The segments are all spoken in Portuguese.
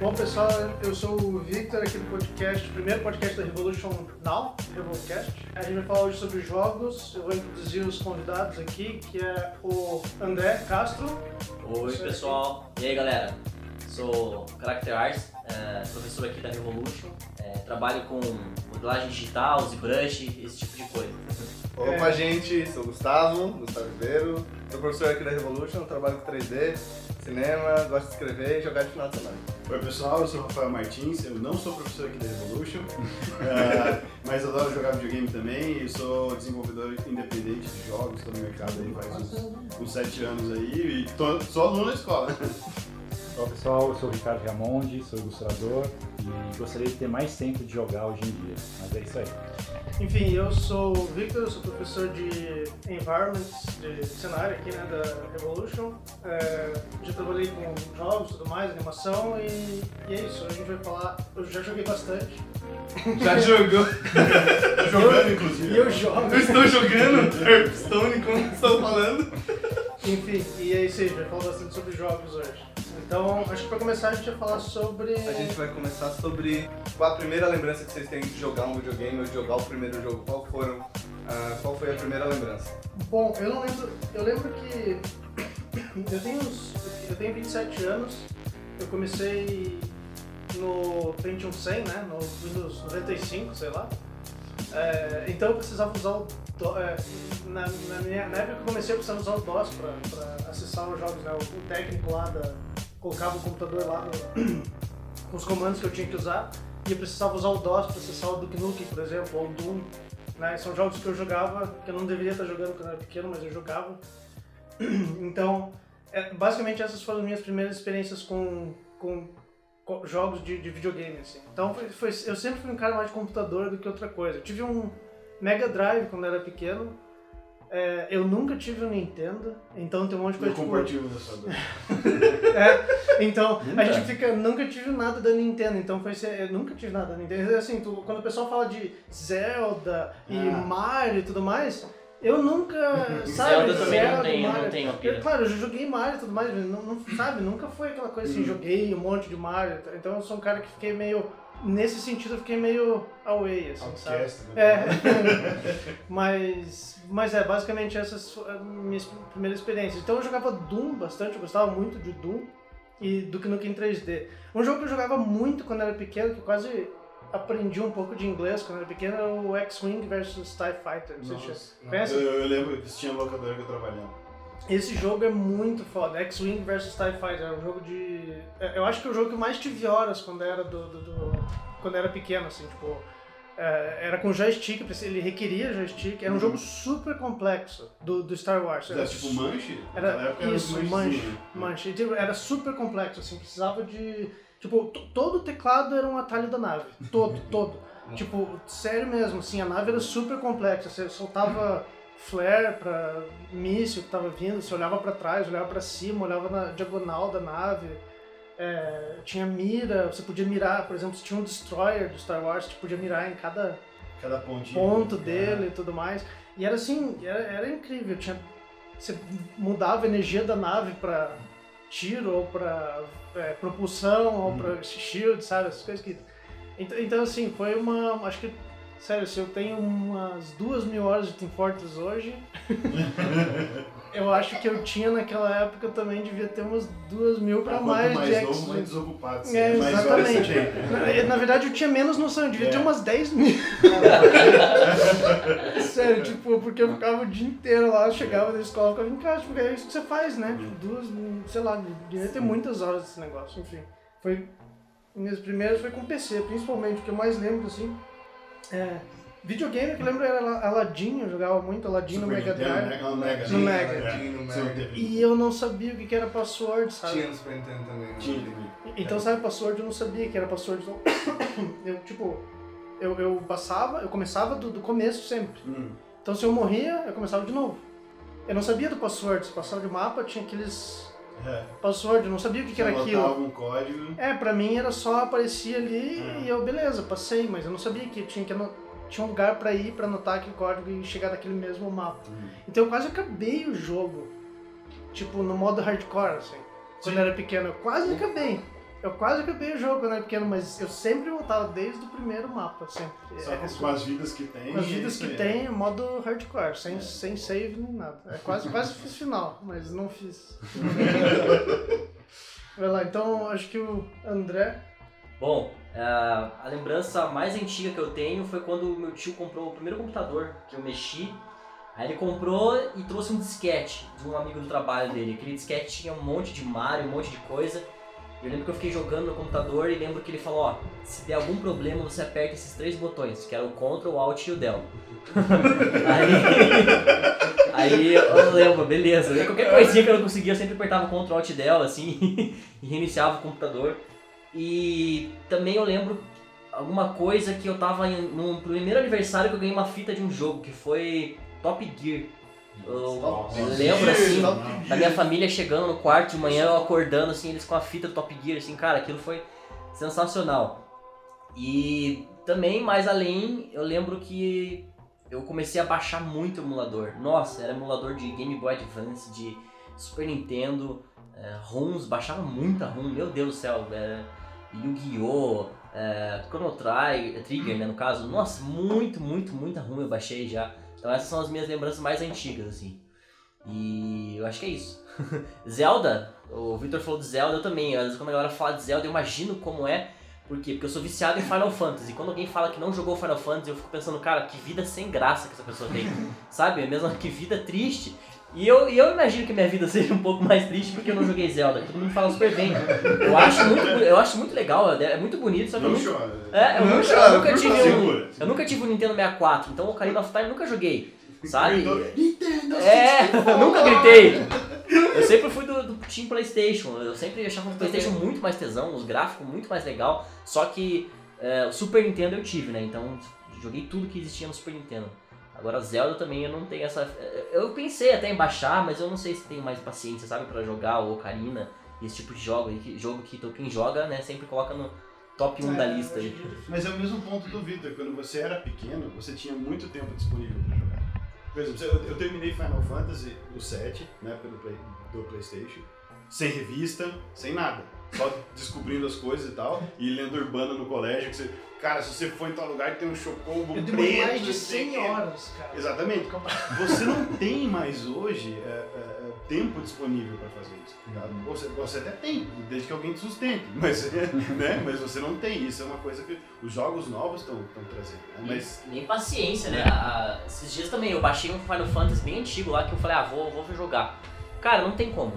Bom, pessoal, eu sou o Victor aqui do podcast, primeiro podcast da Revolution Now, Revolucast. A gente vai falar hoje sobre jogos. Eu vou introduzir os convidados aqui, que é o André Castro. Oi, pessoal. E aí, galera? Sou Character Arts, é, professor aqui da Revolution. É, trabalho com modelagem digital, ZBrush, esse tipo de coisa. Opa, É. gente, sou o Gustavo, Gustavo Ribeiro, sou professor aqui da Revolution, trabalho com 3D, cinema, gosto de escrever e jogar de final de semana. Oi pessoal, eu sou o Rafael Martins, eu não sou professor aqui da Revolution, eh, mas adoro jogar videogame também e sou desenvolvedor independente de jogos, estou no mercado aí faz uns, uns sete anos aí e tô, sou aluno na escola. Olá pessoal, eu sou o Ricardo Ramondi, sou ilustrador e gostaria de ter mais tempo de jogar hoje em dia, mas é isso aí. Enfim, eu sou o Victor, sou professor de Environments, de cenário aqui né, da Revolution. É, já trabalhei com jogos e tudo mais, animação, e, e é isso. A gente vai falar. Eu já joguei bastante. Já jogou? Jogando inclusive. E eu jogo. Eu estou jogando Hearthstone, como estão falando. Enfim, e é isso aí, a gente vai falar bastante sobre jogos hoje. Então, acho que pra começar a gente vai falar sobre. A gente vai começar sobre qual a primeira lembrança que vocês têm de jogar um videogame ou de jogar o primeiro jogo. Qual foram, ah, qual foi a primeira lembrança? Bom, eu não lembro. Eu lembro que. Eu tenho, uns, eu tenho 27 anos, eu comecei no Pentium 100, né? No Windows 95, sei lá. É, então eu precisava usar o. do- é, na, na, minha, na época que eu comecei, eu precisava usar o DOS pra, pra acessar os jogos, né? O, o técnico lá da. Colocava o computador lá no- com os comandos que eu tinha que usar. E eu precisava usar o DOS pra acessar o Duke Nukem, por exemplo, ou o Doom. Né? São jogos que eu jogava, que eu não deveria estar jogando quando eu era pequeno, mas eu jogava. Então, é, basicamente essas foram as minhas primeiras experiências com, com, com jogos de, de videogame, assim. Então, foi, foi- eu sempre fui um cara mais de computador do que outra coisa. Eu tive um Mega Drive quando eu era pequeno. É, eu nunca tive um Nintendo, então tem um monte de Eu coisa tipo, compartilho da sua dor. é, então, a Nunca? gente fica, nunca tive nada da Nintendo, então foi ser, eu nunca tive nada da Nintendo. Assim, tu- quando o pessoal fala de Zelda e Ah. Mario e tudo mais, eu nunca, sabe, Zelda também não tem, Mario. não tem Eu, pilha. claro, eu já joguei Mario e tudo mais, mas não, não- sabe, nunca foi aquela coisa assim, Hum. joguei um monte de Mario, então eu sou um cara que fiquei meio, nesse sentido eu fiquei meio away, assim, sabe. Outcast, né? É, mas, mas é, basicamente essas foram as minhas primeiras experiências. Então eu jogava Doom bastante, eu gostava muito de Doom e do Nukem 3D. Um jogo que eu jogava muito quando era pequeno, que eu quase aprendi um pouco de inglês quando era pequeno, era o X-Wing vs TIE Fighter. Não sei se conhece? eu, eu lembro que tinha locadora que eu trabalhava. Esse jogo é muito foda. X-Wing vs TIE Fighter é um jogo de. é, Eu acho que é o jogo que mais tive horas quando era do. do- do- quando era pequeno, assim, tipo. É, era com joystick, ele requeria joystick. Era um Uhum. jogo super complexo do, do Star Wars. Era tipo Manche? Era época isso, manche, né? manche. Tipo, Era super complexo, assim, precisava de. Tipo, todo o teclado era um atalho da nave. Todo, todo. Tipo, sério mesmo, assim, a nave era super complexa. Você soltava flare pra míssil que tava vindo, você olhava pra trás, olhava pra cima, olhava na diagonal da nave. É, tinha mira, você podia mirar, por exemplo, se tinha um destroyer do Star Wars, você podia mirar em cada Cada pontinho. ponto né? dele e tudo mais. E era assim, era, era incrível. Tinha, você mudava a energia da nave pra tiro, ou pra é, propulsão, ou pra shield, sabe? Essas coisas que. Então, então, assim, foi uma. Acho que. Sério, se eu tenho umas duas mil horas de Team Fortress hoje, eu acho que eu tinha naquela época também devia ter umas duas mil pra mais, mais de novo, X. mais desocupado. você É, mais exatamente. tem. Na, na verdade, eu tinha menos noção, eu devia É. ter umas 10 mil. Sério, tipo, porque eu ficava o dia inteiro lá, chegava da escola, ficava em casa, porque é isso que você faz, né? Tipo, duas, sei lá, devia ter muitas horas desse negócio, enfim. Foi. Minhas primeiras foi com PC, principalmente, o que eu mais lembro, assim. É. Videogame que eu lembro era Aladdin, eu jogava muito Aladdin no Mega Drive. No Mega. No? Mega. No Mega. E eu não sabia o que era password, sabe? Tinha no Super Nintendo também. né? Tinha. Então, sabe, password eu não sabia que era password. Então, eu, tipo, eu, eu passava, eu começava do, do começo sempre. Hum. Então, se eu morria, eu começava de novo. Eu não sabia do password. Se passava de mapa, tinha aqueles É. password, eu não sabia o que, que era aquilo. anotava um código. É, pra mim era só aparecia ali Hum. e eu, beleza, passei, mas eu não sabia que tinha que tinha um lugar pra ir pra anotar aquele código e chegar naquele mesmo mapa. Hum. Então eu quase acabei o jogo, tipo, no modo hardcore, assim. Quando eu era pequeno, eu quase acabei. Eu quase acabei o jogo quando era pequeno, mas eu sempre voltava desde o primeiro mapa, sempre. Só É, com, com as vidas que tem. com as é vidas que aí. tem, modo hardcore, sem, sem save nem nada. É quase, quase fiz final, mas não fiz. Vai lá, então acho que o André. Bom, ah, a lembrança mais antiga que eu tenho foi quando meu tio comprou o primeiro computador que eu mexi. Aí ele comprou e trouxe um disquete de um amigo do trabalho dele. Aquele disquete tinha um monte de Mario, um monte de coisa. Eu lembro que eu fiquei jogando no computador e lembro que ele falou, ó, se der algum problema você aperta esses três botões, que era o Ctrl, o Alt e o Del. aí, aí eu lembro, beleza. Aí Qualquer coisinha que eu não conseguia, eu sempre apertava Ctrl, Alt e Del, assim, e reiniciava o computador. E também eu lembro alguma coisa que eu tava em, num primeiro aniversário que eu ganhei uma fita de um jogo, que foi Top Gear. Eu lembro assim, da minha família chegando no quarto de manhã, eu acordando assim, eles com a fita do Top Gear, assim, cara, aquilo foi sensacional. E também, mais além, eu lembro que eu comecei a baixar muito emulador. Nossa, era emulador de Game Boy Advance, de Super Nintendo, é, ROMs, baixava muita ROM, meu Deus do céu, é, Yu-Gi-Oh!, é, Chrono Tri- Trigger, né, no caso. Nossa, muito, muito, muita ROM eu baixei já. Então essas são as minhas lembranças mais antigas, assim. E eu acho que é isso. Zelda, o Victor falou de Zelda, eu também. Às vezes quando a galera fala de Zelda, eu imagino como é. Por quê? Porque eu sou viciado em Final Fantasy. Quando alguém fala que não jogou Final Fantasy, eu fico pensando, cara, que vida sem graça que essa pessoa tem. Sabe? Mesmo que vida triste. E eu, eu imagino que minha vida seja um pouco mais triste porque eu não joguei Zelda. Todo mundo fala super bem. Eu acho muito, eu acho muito legal, é muito bonito, só que eu Não nunca, chora. é, eu Não nunca, chora, eu nunca tive um, eu nunca tive um Nintendo 64, então o Ocarina of Time eu nunca joguei, sabe? Nintendo, É, eu nunca gritei. Eu sempre fui do, do Team Playstation, eu sempre achava o Playstation muito mais tesão, os gráficos muito mais legal, só que é, o Super Nintendo eu tive, né, então joguei tudo que existia no Super Nintendo. Agora Zelda também eu não tenho essa... Eu pensei até em baixar, mas eu não sei se tenho mais paciência, sabe, pra jogar o Ocarina, esse tipo de jogo, jogo que quem joga, né, sempre coloca no top 1 da É, lista. em dia é. Mas é o mesmo ponto do Victor. Quando você era pequeno, você tinha muito tempo disponível para jogar. Por exemplo, eu, eu terminei Final Fantasy, o 7, né, pelo play, do Playstation, sem revista, sem nada. Só descobrindo as coisas e tal, e lendo Urbana no colégio, que você... Cara, se você for em tal lugar que tem um chocobo Eu preto, mais de não sei 100 o quê. horas, cara. Exatamente. Você não tem mais hoje é, é, é, tempo disponível para fazer isso. tá ligado? Você, você até tem, desde que alguém te sustente, mas, né? mas você não tem. Isso é uma coisa que os jogos novos estão trazendo. Né? Mas Nem paciência, né? A- esses dias também eu baixei um Final Fantasy bem antigo lá que eu falei, ah, vou, vou jogar. Cara, não tem como.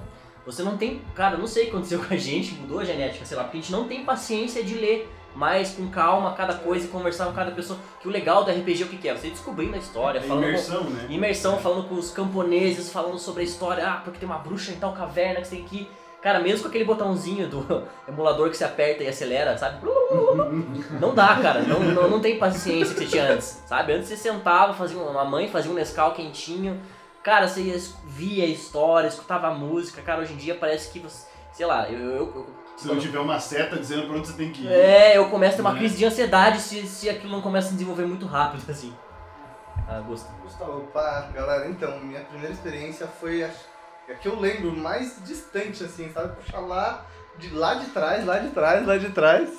Você não tem. Cara, não sei o que aconteceu com a gente, mudou a genética, sei lá, porque a gente não tem paciência de ler mais com calma cada coisa e conversar com cada pessoa. Que o legal do RPG é o que, que é? Você descobrindo a história, é falando com- imersão, né? imersão, falando com os camponeses, falando sobre a história, ah, porque tem uma bruxa em tal caverna que você tem que ir. Cara, mesmo com aquele botãozinho do emulador que você aperta e acelera, sabe? Não dá, cara. Não, não, não tem paciência que você tinha antes, sabe? Antes você sentava, fazia uma mãe fazia um Nescau quentinho. Cara, você ia- via a história, escutava a música. Cara, hoje em dia parece que você... Sei lá, eu... eu, eu- Se não tiver uma seta dizendo pra onde você tem que ir. é, eu começo a ter uma Né? crise de ansiedade se, se aquilo não começa a se desenvolver muito rápido, assim. Ah, Gustavo. Gustavo, opa, galera, então, minha primeira experiência foi a, a que eu lembro mais distante, assim, sabe? Puxar lá de, lá de trás, lá de trás, lá de trás.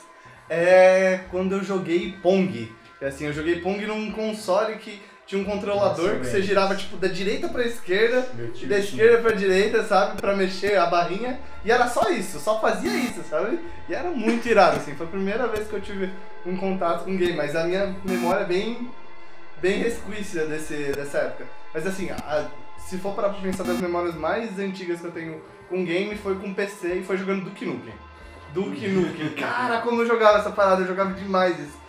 É quando eu joguei Pong. Que, assim, eu joguei Pong num console que tinha um controlador Nossa, que você girava, tipo, da direita pra esquerda e da esquerda pra direita, sabe? Pra mexer a barrinha. E era só isso, só fazia isso, sabe? E era muito irado, assim. Foi a primeira vez que eu tive um contato com game, mas a minha memória é bem, bem resquícia desse, dessa época. Mas assim, a- se for para pensar das memórias mais antigas que eu tenho com game, foi com PC e foi jogando Duke Nukem. Duke Nukem. Cara, como eu jogava essa parada, eu jogava demais isso.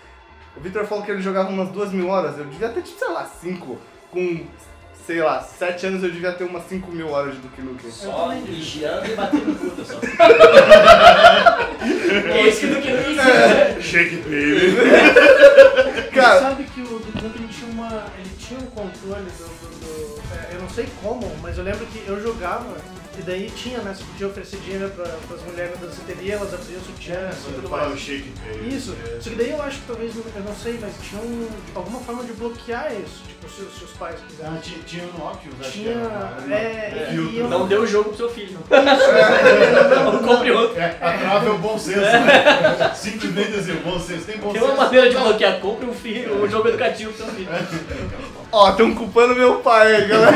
O Victor falou que ele jogava umas duas mil horas, eu devia ter, tipo, sei lá, cinco. Com, sei lá, sete anos eu devia ter umas cinco mil horas de Duke Nukem. Só girando e batendo puta só. é isso que do que não existe. É. Shake baby. Cara, sabe que o, o Duke Nukem tinha uma. Ele tinha um controle do. do- do- é, eu não sei como, mas eu lembro que eu jogava e daí tinha, né? Você podia oferecer dinheiro pra, pras mulheres da danceteria, elas abriam sutiã, assim, tudo mais. shake. é, Isso, é, só que daí eu acho que talvez, eu não sei, mas tinha um, alguma forma de bloquear isso, tipo, se, os- se os pais Ah, quisessem. tinha, tinha no Oculus, acho que Tinha. era. uma- É, e eu Não o jogo pro seu filho. não, Não compre outro. É, a trava é o bom senso, né? Simplesmente assim, o bom senso. Tem bom Tem senso. uma maneira de bloquear. Compre um filho, um jogo educativo pro seu filho. Ó, tão culpando meu pai aí, galera.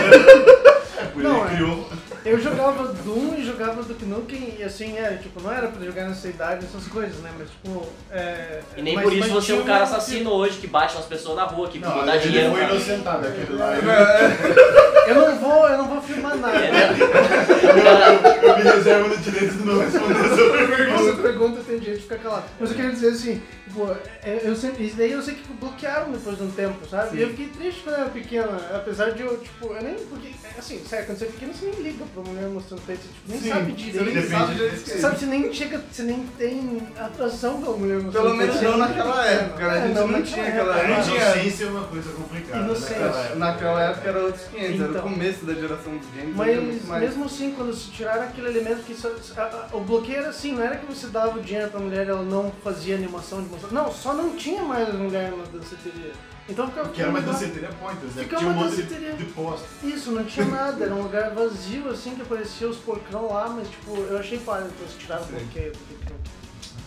É, por Não, ele é. criou. Eu jogava Doom e jogava Duke Nukem e assim, era, tipo, não era pra jogar nessa idade, essas coisas, né? Mas tipo. É, E nem mas- por isso você é um cara assassino hoje que bate nas pessoas na rua, que Não, dá ele dinheiro. foi pra- inocentado aquele lá. Eu, Eu não vou, eu não vou filmar nada. É, né? O cara- eu me reservo no direito de não responder essa Você pergunta. pergunta, tem direito de ficar calado. Mas eu queria dizer assim, tipo, é, eu sempre, isso daí eu sei que bloquearam depois de um tempo, sabe? E eu fiquei triste quando eu era pequena, apesar de eu, tipo, eu nem, porque, assim, sério, quando você é pequeno você nem liga pra mulher mostrando peito, você tipo, nem Sim, sabe você direito. nem Depende sabe de- que é Sabe, você nem chega, você nem tem atração pela mulher mostrando Pelo menos peito, não você naquela época, né? A É, gente não naquela tinha época. aquela- A não tinha- inocência é uma coisa complicada. Inocência. naquela época. Naquela época era outros 500, era Então. o começo da geração dos games. era Mas mais- mesmo assim, quando se tiraram aquele elemento que só, a- a- o bloqueio era assim, não era que você dava o dinheiro pra mulher e ela não fazia animação de mostrar. Não, só não tinha mais mulher na danceteria. Então ficava Que era uma ficava- danceteria pointers, né? Fica Tinha um uma monte de, danceteria. de posto. Isso, não tinha nada, era um lugar vazio assim que aparecia os porcão lá, mas tipo, eu achei palha depois que tiraram o porque-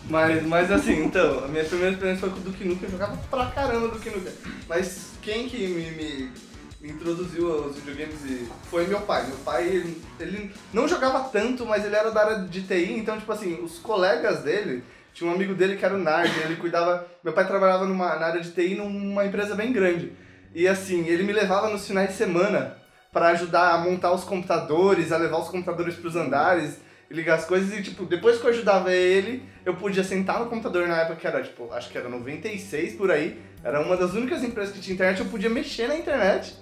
Mas, mas assim, então, a minha primeira experiência foi com o Duke Nukem, eu jogava pra caramba Duke Nukem. Mas quem que me, me- me introduziu aos videogames e- foi meu pai. Meu pai, ele, ele não jogava tanto, mas ele era da área de TI, então, tipo assim, os colegas dele, tinha um amigo dele que era o Nard, ele cuidava... Meu pai trabalhava numa, na área de TI numa empresa bem grande. E assim, ele me levava nos finais de semana pra ajudar a montar os computadores, a levar os computadores pros andares, e ligar as coisas e, tipo, depois que eu ajudava ele, eu podia sentar no computador na época que era, tipo, acho que era 96 por aí, era uma das únicas empresas que tinha internet, eu podia mexer na internet.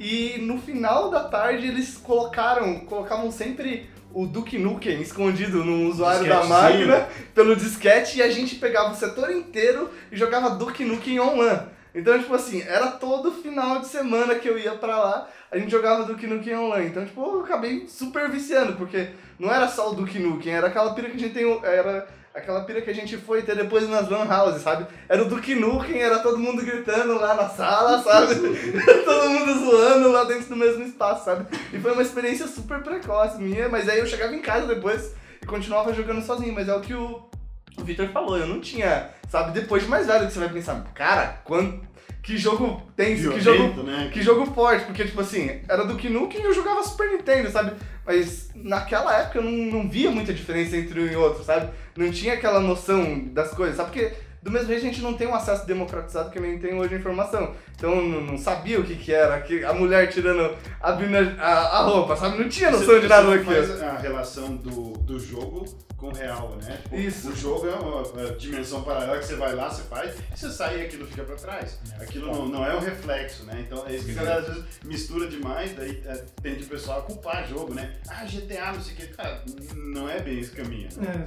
E no final da tarde eles colocaram, colocavam sempre o Duke Nukem escondido no usuário da máquina pelo disquete e a gente pegava o setor inteiro e jogava Duke Nukem online. Então, tipo assim, era todo final de semana que eu ia pra lá, a gente jogava Duke Nukem online. Então, tipo, eu acabei super viciando, porque não era só o Duke Nukem, era aquela pira que a gente tem, era aquela pira que a gente foi ter depois nas lan houses, sabe? Era o Duke Nukem, era todo mundo gritando lá na sala, sabe? todo mundo zoando lá dentro do mesmo espaço, sabe? E foi uma experiência super precoce minha, mas aí eu chegava em casa depois e continuava jogando sozinho, mas é o que o o Victor falou, eu não tinha, sabe, depois de mais velho que você vai pensar, cara, quando, que jogo tenso, que jogo Violento, né? que jogo forte, porque, tipo assim, era do Nukem e eu jogava Super Nintendo, sabe? Mas naquela época eu não, não via muita diferença entre um e outro, sabe? Não tinha aquela noção das coisas, sabe? Porque do mesmo jeito a gente não tem um acesso democratizado que nem tem hoje a informação. Então eu não, sabia o que que era, que a mulher tirando, abrindo a, a, a roupa, sabe? Não tinha noção de nada Você daquilo. a relação do, do jogo com o real, né? Tipo, Isso. O jogo é uma, uma dimensão paralela que você vai lá, você faz, e você sai e aquilo fica pra trás. Aquilo não, não é um reflexo, né? Então é isso que a galera às vezes mistura demais, daí é, tende o pessoal a culpar jogo, né? Ah, GTA, não sei o que. Cara, não é bem esse caminho. né?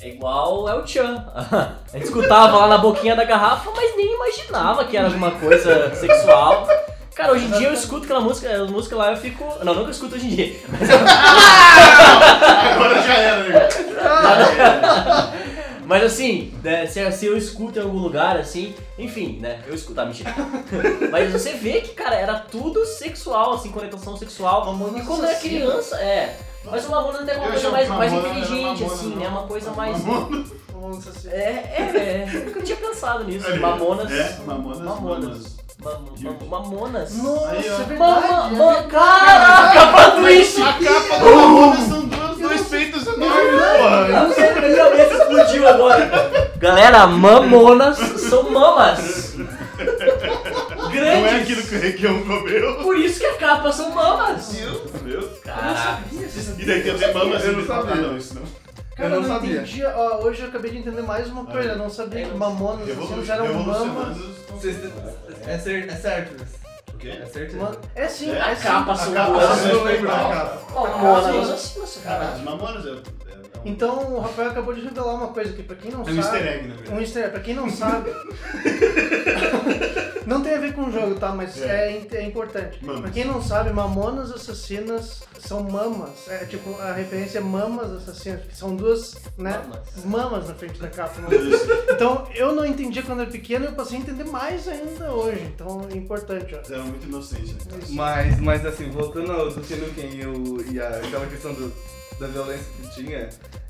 É. É igual é o Chan. A gente escutava lá na boquinha da garrafa, mas nem imaginava que era alguma coisa sexual. Cara, hoje em dia eu escuto aquela música, a música lá eu fico. Não, eu escuto hoje em dia. Agora já era, né? Mas assim, né, se, se eu escuto em algum lugar, assim, enfim, né? Eu escuto, ah, mentira. Mas você vê que, cara, era tudo sexual, assim, conectação sexual. Mamona E quando era criança, é. Mas o Mamona até é uma Eu coisa mais, mais inteligente, Mamona, assim, né? Uma coisa mais. Mamona. É, é, é. Nunca tinha pensado nisso. Mamonas. é, Mamonas, Mamonas. Mam- mam- Mamonas. Nossa, Aí, é verdade. Mama, é verdade. caraca, plot twist! A capa do Mamonas são peitos enormes, porra. Não sei, minha cabeça explodiu agora. Galera, mamonas são mamas. Não é Grandes. aquilo que o Requião comeu. Por isso que a capa são mamas. Viu? Caraca. E daí tem as mamas Eu não ah, sabia. não, isso não. Cara, Eu eu não não sabia. entendi. Ó, hoje eu acabei de entender mais uma coisa. Eu não sabia que mamonas assassinos eram mamas. Vocês- É, cer- é certo, quê? é certo. Ma- É sim, É, é, A sim. capa A capa lembro da capa. Assassinas, Cara, cara. as mamonas é, é Então o Rafael acabou de revelar uma coisa aqui, pra quem não É um sabe. easter egg, na verdade. Um easter egg, pra quem não sabe. não tem a ver com o jogo, tá? Mas é, É. é importante. Mamas. Pra quem não sabe, Mamonas Assassinas são mamas. É tipo, a referência é mamas assassinas, que são duas, né? Mamas. Mamas na frente da capa. né? Então eu não entendia quando era pequeno e eu passei a entender mais ainda hoje. Então é importante, ó. Eles eram muito inocentes, né? Mas, mas assim, voltando ao do Tenuken e, o- e a, aquela questão do, da violência que tinha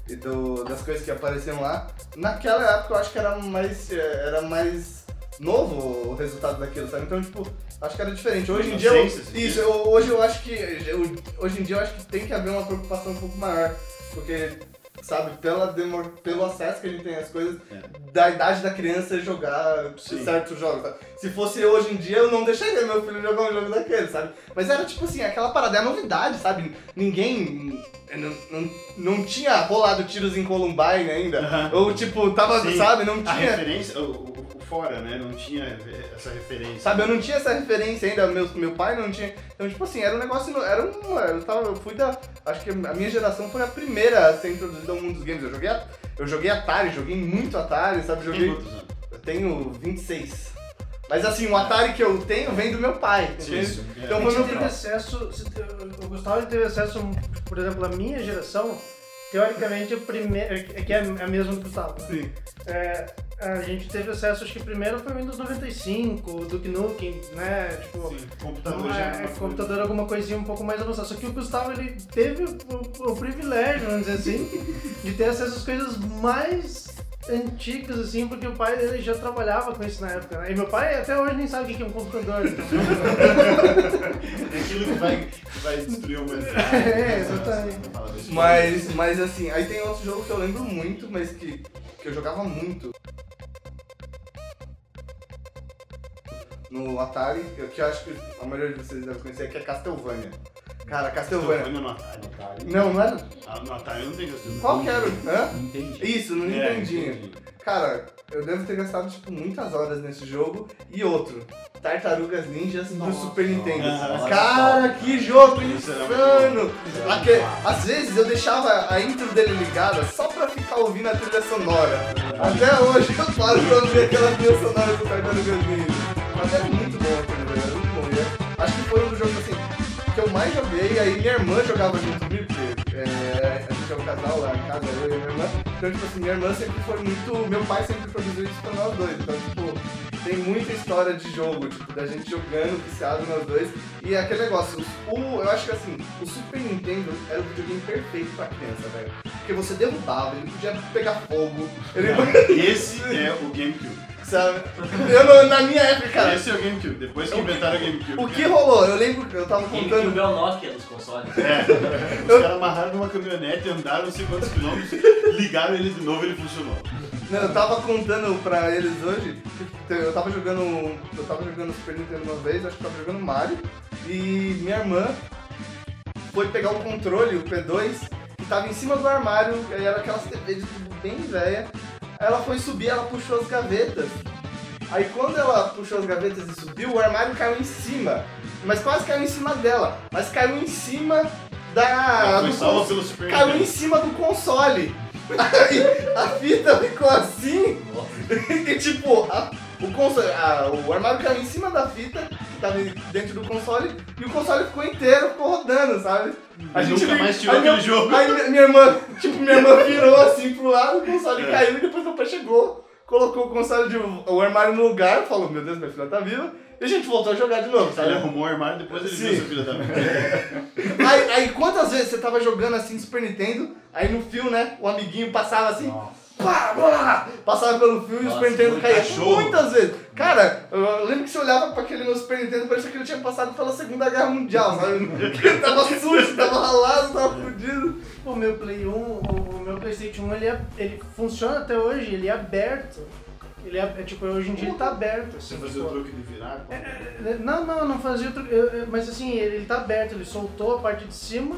e do, das coisas que apareciam lá, naquela época eu acho que era mais, eh, era mais novo o resultado daquilo, sabe? Então, tipo, acho que era diferente. Hoje em dia, eu, isso, eu- hoje eu acho que, eu- hoje em dia eu acho que tem que haver uma preocupação um pouco maior, porque, sabe, pela demor, pelo acesso que a gente tem às coisas, É. da idade da criança jogar Sim. certos jogos. sabe? Se fosse hoje em dia, eu não deixaria meu filho jogar um jogo daquele, sabe? Mas era tipo assim, aquela parada é a novidade, sabe? Ninguém. Não, não, não tinha rolado tiros em Columbine ainda. Aham. Ou tipo, tava, Sim. sabe? Não A tinha. referência, o, o- o fora, né? Não tinha essa referência. Sabe, eu não tinha essa referência ainda, meu, meu pai não tinha. Então, tipo assim, era um negócio. Era uma. Eu, tava, eu fui da. Acho que a minha geração foi a primeira a ser introduzida ao mundo dos games. Eu joguei, eu joguei Atari, joguei muito Atari, sabe? Tem Joguei. quantos anos? Eu tenho 26. Mas assim, o Atari que eu tenho vem do meu pai? Isso. Então A foi gente meu teve acesso, se- o Gustavo teve acesso, por exemplo, a minha geração, teoricamente a primeira, é que é a mesma do Gustavo. né? Sim. É, a gente teve acesso, acho que primeiro foi o Windows 95, o Duke Nukem, né? Tipo, Sim, computador não já é, uma computador alguma coisinha um pouco mais avançada. Só que o Gustavo ele teve o, o privilégio, vamos dizer assim, de ter acesso às coisas mais antigas, assim, porque o pai dele já trabalhava com isso na época, né? E meu pai até hoje nem sabe o que é um computador. Então... É aquilo que vai, que vai destruir o mercado. É, exatamente. Fala desse Mas, mas assim, aí tem outro jogo que eu lembro muito, mas que, que eu jogava muito. No Atari, que que eu acho que a maioria de vocês deve conhecer, que é Castlevania. Cara, Castlevania. Castlevania no Atari. Não, não era. Ah, no Atari não tem Castlevania. Qual que era? Hã? Entendi. Isso, no É, Nintendinho. entendi. Cara, eu devo ter gastado tipo muitas horas nesse jogo. E outro, Tartarugas Ninjas do Nossa. Super Nintendo. Nossa. Cara, que jogo insano! Aque- Às vezes eu deixava a intro dele ligada só pra ficar ouvindo a trilha sonora. Até hoje eu paro pra ouvir aquela trilha sonora do Tartarugas Ninjas. Mas era muito bom aquele jogo, era muito bom. É- acho que foi um dos jogos assim que eu mais joguei, aí minha irmã jogava junto comigo, porque é, a gente é um casal lá em casa, eu e minha irmã. Então, tipo assim, minha irmã sempre foi muito. Meu pai sempre produziu isso pra nós dois. Então, tipo, tem muita história de jogo, tipo, da gente jogando, viciado nós dois. E é aquele negócio, o, eu acho que assim, o Super Nintendo era o videogame perfeito pra criança, velho. Porque você derrubava, ele podia pegar fogo, ele Esse é o GameCube. Sabe? Eu, não- na minha época, cara, Esse é o GameCube. Depois que inventaram o GameCube. o que rolou? Eu lembro que eu tava GameCube contando. é o Nokia dos consoles. É, os caras amarraram numa caminhonete, andaram não sei quantos quilômetros, ligaram ele de novo e ele funcionou. Não, eu tava contando pra eles hoje que eu tava jogando. Eu tava jogando Super Nintendo uma vez, acho que tava jogando Mario, e minha irmã foi pegar o controle, o P2, que tava em cima do armário, e aí era aquelas TV de tubo bem velha. Ela foi subir, ela puxou as gavetas. Aí quando ela puxou as gavetas e subiu, o armário caiu em cima. Mas quase caiu em cima dela. Mas caiu em cima da. Ela foi pelo Super caiu em cima do console. Aí a fita ficou assim e tipo, a- o, console, a- o armário caiu em cima da fita, que tava dentro do console, e o console ficou inteiro, ficou rodando, sabe? Mas nunca mais tirou aquele jogo. Aí minha, minha irmã, tipo, minha irmã virou assim pro lado, o console É. caiu e depois meu pai chegou, colocou o console de o armário no lugar, falou, meu Deus, minha filha tá viva, e a gente voltou a jogar de novo, Ele sabe? arrumou o armário, depois ele Sim. viu essa filha da mãe. Aí, aí quantas vezes você tava jogando assim Super Nintendo, aí no fio, né, o amiguinho passava assim, pá, pá, passava pelo fio e o Nossa, Super Nintendo caía. cachorro. Muitas vezes. Cara, eu lembro que você olhava pra aquele meu Super Nintendo, parecia que ele tinha passado pela Segunda Guerra Mundial, sabe? Ele tava sujo, tava ralado, tava fudido. O meu Play 1, o o meu Playstation 1, ele, é, ele funciona até hoje, ele é aberto. Ele é, é, tipo, hoje em dia ele tá aberto. Você Assim, fazia o tipo, truque de virar? É, Não, não, não fazia outro. eu- eu- Mas assim, ele, ele tá aberto, ele soltou a parte de cima,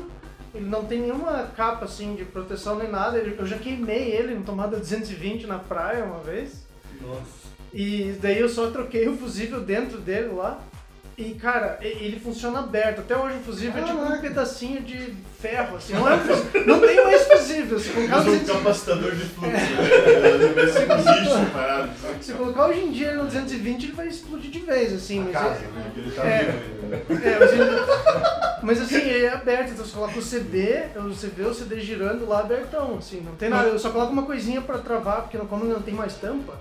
ele não tem nenhuma capa assim de proteção nem nada. eu já queimei ele em tomada 220 na praia uma vez. Nossa. E daí eu só troquei o fusível dentro dele lá. E, cara, ele funciona aberto. Até hoje o fusível é tipo um pedacinho de ferro, assim. Não, é um não tem mais fusível. Se colocar, Usa um capacitador de fluxo, né? Parece um lixo parado. se colocar hoje em dia no 220, ele vai explodir de vez, assim. Mas Casa, é- né? Ele tá É. vivo. É, mas, ele- mas assim, é aberto, então você coloca o CD, você vê o CD girando lá abertão, assim, não tem nada. Eu só coloco uma coisinha pra travar, porque como não tem mais tampa,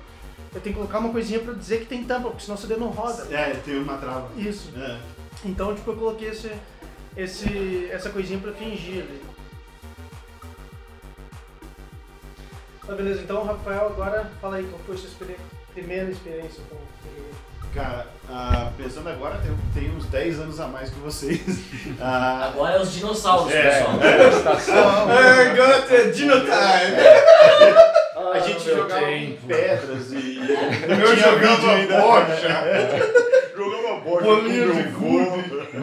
eu tenho que colocar uma coisinha pra dizer que tem tampa, porque senão o CD não roda. É, tem uma trava. Isso. É. Então, tipo, eu coloquei esse, esse, essa coisinha pra fingir ali. Tá, beleza. Então, Rafael, agora fala aí qual foi a sua experi- primeira experiência com o. Cara, ah, pensando agora, eu tenho uns 10 anos a mais que vocês. Ah, Agora é os dinossauros, É. pessoal. I'm gonna ter Dino Time! gente meu jogava tempo. pedras e. Eu jogava Jogava bocha Bolinha com de meu vô.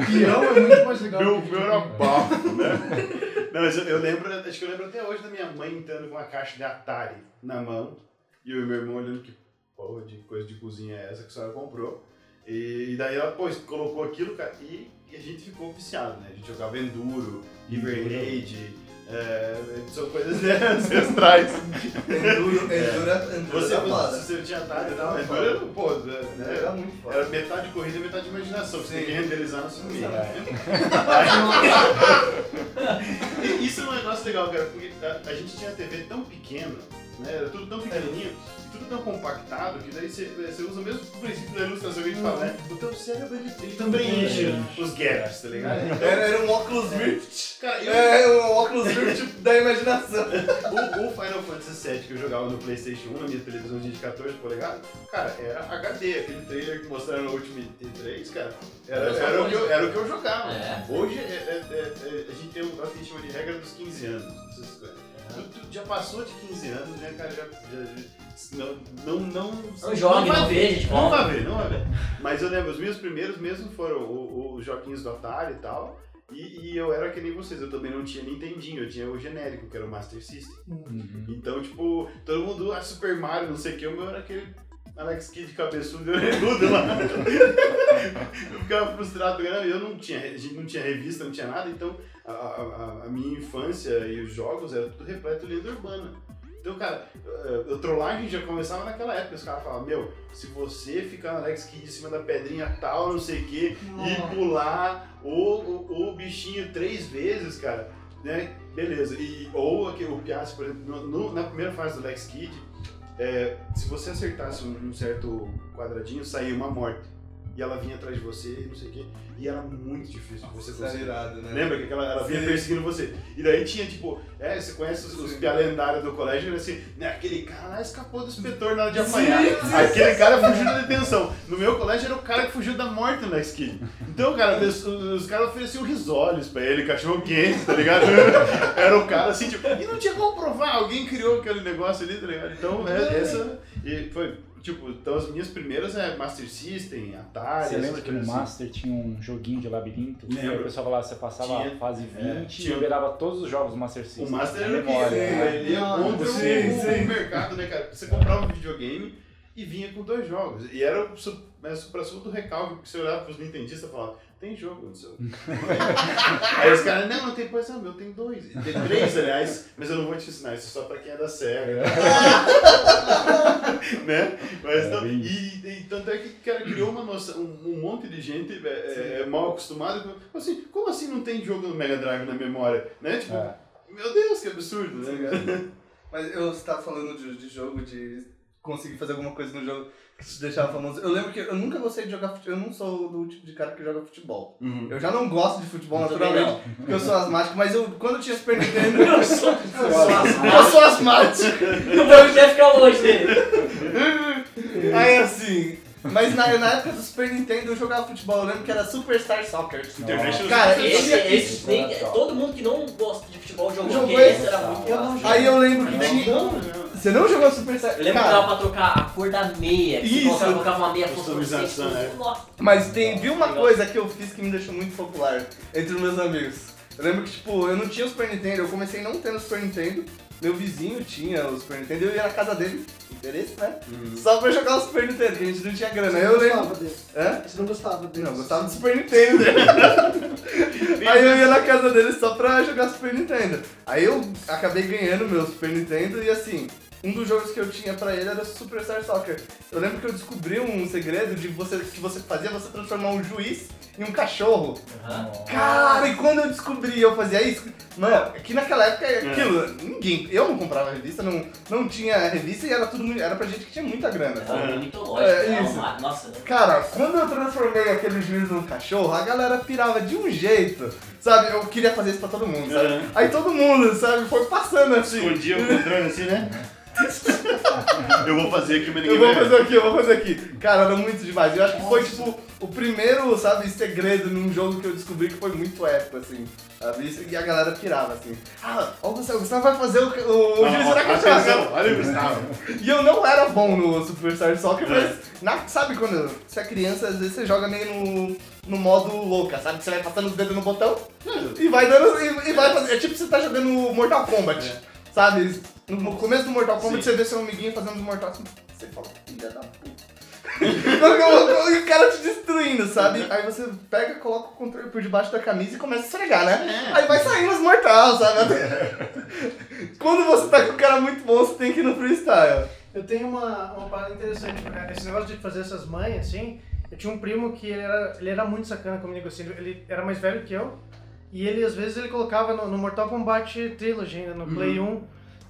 Peão é muito mais legal. Meu meu era bafo, né? Não, mas eu, eu lembro, acho que eu lembro até hoje da minha mãe entrando com uma caixa de Atari na mão e eu e meu irmão olhando que porra de coisa de cozinha é essa que a senhora comprou. E, daí ela, pô, colocou aquilo, cara, e, e a gente ficou viciado, né? A gente jogava Enduro, River Raid, é, são coisas né, ancestrais. Enduro, Enduro, Enduro Você, era foda. você tinha Atari e tal, era, pô, né, Era muito foda. era metade corrida e metade imaginação, você tem que renderizar no. E Isso é um negócio legal, cara, porque a, a gente tinha TV tão pequena, né? Era tudo tão pequenininho, e tudo tão compactado, que daí você, você usa o mesmo princípio da ilustração que a gente fala, né? O teu cérebro ele, ele também enche os gaps, tá ligado? Então, Era, era um óculos Rift. cara, eu, É, um óculos Rift da imaginação. o, o Final Fantasy VII que eu jogava no Playstation 1, na minha televisão de 14 polegadas, cara, era HD, aquele trailer que mostraram no Ultimate 3, cara, era, Mesma era, o, que eu, era o que eu jogava. É. Hoje é- é- é- é- a gente tem um negócio que a gente chama de regra dos 15 anos. não sei se você conhece. Tu, tu já passou de 15 anos, né, cara? Já, já- já- não, não, não, Não jogue, vai não veja, tipo, Não ó. vai ver, não vai ver. Mas eu lembro, os meus primeiros mesmo foram os joguinhos do Atari e tal. E, e eu era que nem vocês, eu também não tinha Nintendinho, eu tinha o genérico, que era o Master System. Uhum. Então, tipo, todo mundo, ah, Super Mario, não sei o que, o meu era aquele Alex Kidd cabeçudo e orelhudo lá. eu ficava frustrado, eu não tinha, a gente não tinha revista, não tinha nada, então a, a- a minha infância e os jogos era tudo repleto de lenda urbana. Então, cara, a trollagem já começava naquela época, os caras falavam, meu, se você ficar no Alex Kidd em cima da pedrinha tal, não sei o que, e pular o, o, o bichinho três vezes, cara, né? Beleza. E, ou aquele, o Piazzi, por exemplo, no- no- na primeira fase do Alex Kidd, é, se você acertasse um, certo quadradinho, saía uma morte. E ela vinha atrás de você, não sei o quê. E era muito difícil de você conseguir. irado, né? Lembra que aquela, ela vinha Sim. perseguindo você? E daí tinha, tipo, é, você conhece os, os lendários do colégio, era assim, né, aquele cara lá escapou do inspetor na hora de apanhar. sim. Aquele cara fugiu da detenção. No meu colégio era o cara que fugiu da morte na esquina. Então, cara, os, os caras ofereciam risoles pra ele, cachorro quente, tá ligado? Era o cara assim, tipo, e não tinha como provar, alguém criou aquele negócio ali, tá ligado? Então, é, essa. E foi, tipo, então as minhas primeiras é Master System, Atari. Você lembra que no assim. Master tinha um joguinho de labirinto? Que Lembro. o pessoal falava, você passava Tinha. a fase É, 20 tinha. e liberava todos os jogos do Master System. O Master era o que memória. né? ele ia contra o, mercado, né, cara? Você comprava um videogame e vinha com dois jogos. E era o su- né, supra-sumo do recalque, porque você olhava pros nintendistas e falava, tem jogo no seu. Aí os caras, não, não tem coisa, não, meu tem dois. Tem três, aliás, mas eu não vou te ensinar, isso é só pra quem é da SEGA. né? Mas, É, então, bem e, e tanto é que cara, criou uma noção, um, um monte de gente é, é, mal acostumada. com- Assim, como assim não tem jogo no Mega Drive na memória? Né? Tipo, É. meu Deus, que absurdo, né, cara? Mas eu estava falando de, de jogo, de conseguir fazer alguma coisa no jogo te deixava famoso. Eu lembro que eu nunca gostei de jogar futebol. Eu não sou do tipo de cara que joga futebol. Eu já não gosto de futebol Eu naturalmente, porque eu sou asmático, mas eu, quando eu tinha Super Nintendo, Eu sou, eu sou asmático. eu sou asmático. Eu vou até ficar longe dele. Aí assim. Mas na, na época do Super Nintendo eu jogava futebol, eu lembro que era Superstar Soccer. International Cara, Esse, Soccer. esse, nem- todo mundo que não gosta de futebol jogou, Jogou esse esse. era muito Eu. Aí eu lembro que Não, tinha. Você não jogou Superstar? Eu lembro que dava pra trocar a cor da meia. que Isso. Você colocava uma meia Customização, fosforescente. né? Mas tem, viu uma coisa que eu fiz que me deixou muito popular entre os meus amigos. Eu lembro que, tipo, eu não tinha o Super Nintendo, eu comecei não tendo o Super Nintendo, meu vizinho tinha o Super Nintendo e eu ia na casa dele, interesse, né? Só pra jogar o Super Nintendo, que a gente não tinha grana. Aí eu lembro. gostava dele. Hã? Você não gostava dele. Não, eu gostava do Super Nintendo dele. Aí eu ia na casa dele só pra jogar Super Nintendo. Aí eu acabei ganhando meu Super Nintendo e assim, um dos jogos que eu tinha pra ele era Super Star Soccer. Eu lembro que eu descobri um segredo de você que você fazia você transformar um juiz em um cachorro. Cara, e quando eu descobri eu fazia isso, mano, aqui naquela época aquilo, ninguém, eu não comprava revista, não, não tinha revista e era tudo muito- era pra gente que tinha muita grana. Era sabe? um mitológico, É, né? isso. Uma- Nossa, Cara, quando eu transformei aquele juiz num cachorro, a galera pirava de um jeito, sabe? Eu queria fazer isso pra todo mundo, sabe? Uhum. Aí todo mundo, sabe, foi passando assim. Escondia o controle assim, né? eu vou fazer aqui, mas ninguém Eu vou vai ver. fazer aqui, eu vou fazer aqui. Cara, era muito demais. Eu acho que foi, tipo, o primeiro, sabe, segredo num jogo que eu descobri que foi muito épico, assim. Sabe? Isso- E a galera pirava, assim. Ah, ó, o Gustavo, o Gustavo vai fazer o, o, juiz Atenção, olha o Gustavo. E eu não era bom no Superstar Soccer, mas na- sabe quando você é criança, às vezes você joga meio no, no modo louca, sabe? Que você vai passando os dedos no botão e vai dando. E, e vai fazer. É tipo você tá jogando Mortal Kombat, sabe? No começo do Mortal Kombat Sim. você vê seu amiguinho fazendo os Mortal Kombat, você fala, filha da puta. e o cara te destruindo, sabe? Aí você pega, coloca o controle por debaixo da camisa e começa a esfregar, né? Aí vai saindo os mortais, sabe? Quando você tá com o cara muito bom, você tem que ir no freestyle. Eu tenho uma, uma parada interessante. né? Esse negócio de fazer essas manhas, assim. Eu tinha um primo que ele era, ele era muito sacana comigo, assim. Ele era mais velho que eu. E ele, às vezes, ele colocava no, no Mortal Kombat Trilogy ainda, no Play 1.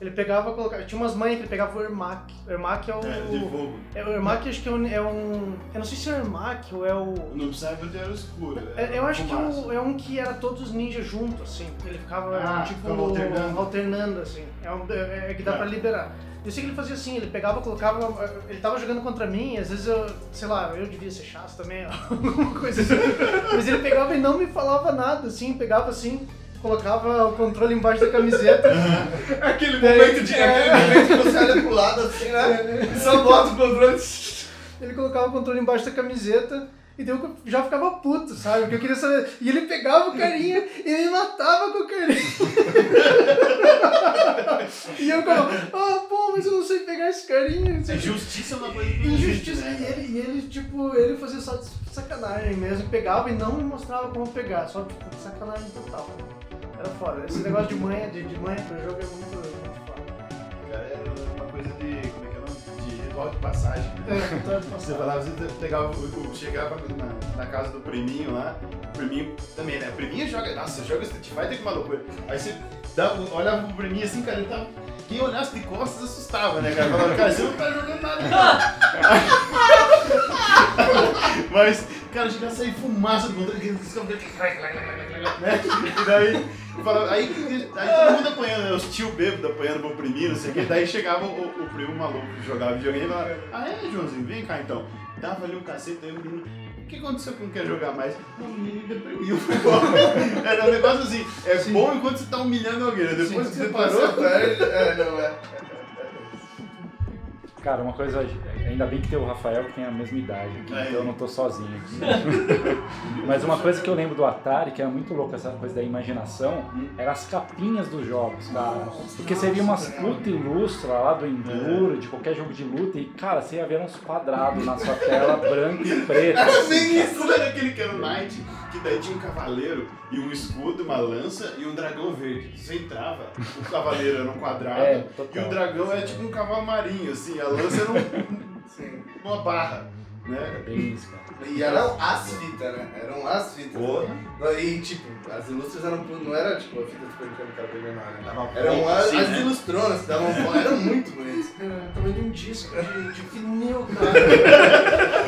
Ele pegava, colocava. Tinha umas manhas que ele pegava o Ermac. O Ermac é o. É, de fogo. É, o Ermac acho que é um, é um. Eu não sei se é o Ermac ou é o. No Cyber era escuro. É, era eu acho que é, um, é um que era todos os ninjas juntos, assim. Ele ficava, Ah, tipo, ficava alternando. alternando, assim. É, um, é, é que dá É. pra liberar. Eu sei que ele fazia assim, ele pegava, colocava. Ele tava jogando contra mim, às vezes eu, sei lá, eu devia ser chato também, alguma coisa assim. Mas ele pegava e não me falava nada, assim, pegava assim, colocava o controle embaixo da camiseta. Aquele momento, de, é. aquele momento que você olha pro lado assim, né? E só bota o controle. Ele colocava o controle embaixo da camiseta e daí eu já ficava puto, sabe? Porque eu queria saber. E ele pegava o carinha e me matava com o carinha. e eu ficava, ah, pô, mas eu não sei pegar esse carinha. quê. Justiça é uma coisa Injustiça. né? E ele, e ele, tipo, ele fazia só de sacanagem mesmo. Pegava e não me mostrava como pegar. Só, tipo, de sacanagem total. Era foda. Esse negócio de manha, de, de manha pro jogo é muito, muito foda. Cara, era uma coisa de. Como é que é o nome? De ritual de passagem. né? É, então, Você falava, você pegava, o- o- chegava na, na casa do priminho lá, o priminho também, né? O priminho joga, nossa, joga Street Fighter com uma loucura. Aí você dava, olhava pro priminho assim, cara, ele tava. Quem olhasse de costas assustava, né, cara? Falava, cara, você não tá jogando nada, não. Mas, cara, chegava a sair fumaça do controle, né? E daí, falava, aí, aí todo mundo apanhando, né? Os tio bêbados apanhando pro priminho, não sei o que. Daí chegava o, o primo maluco que jogava videogame e falava, ah é, Joãozinho, vem cá então. Dava ali um cacete, aí o menino, o que aconteceu que não quer jogar mais? O menino deprimiu. Era um negócio assim, é bom enquanto você tá humilhando alguém, né? Depois que você parou, você. É, não é. Cara, uma coisa, ainda bem que tem o Rafael que tem a mesma idade, aqui, então eu não tô sozinho. Mas uma coisa que eu lembro do Atari, que era muito louca essa coisa da imaginação, eram as capinhas dos jogos, cara. Porque você via umas puta ilustra lá do Enduro, de qualquer jogo de luta, e cara, você ia ver uns quadrados na sua tela, branco e preto. Era bem isso. Isso era aquele que era o Knight, que daí tinha um cavaleiro e um escudo, uma lança e um dragão verde. Você entrava, o cavaleiro era um quadrado É, e o dragão era tipo um cavalo marinho, assim, a lança era um- Sim. uma barra, né? Bem isso, cara. E eram as fitas, né? Eram as fitas. Porra. E tipo, as ilustras eram. Não era tipo a fita Super que era primeiro, não, né? Eram as, assim, as né? ilustronas que davam eram muito bonitas. É, tamanho de um disco de, de vinil, cara.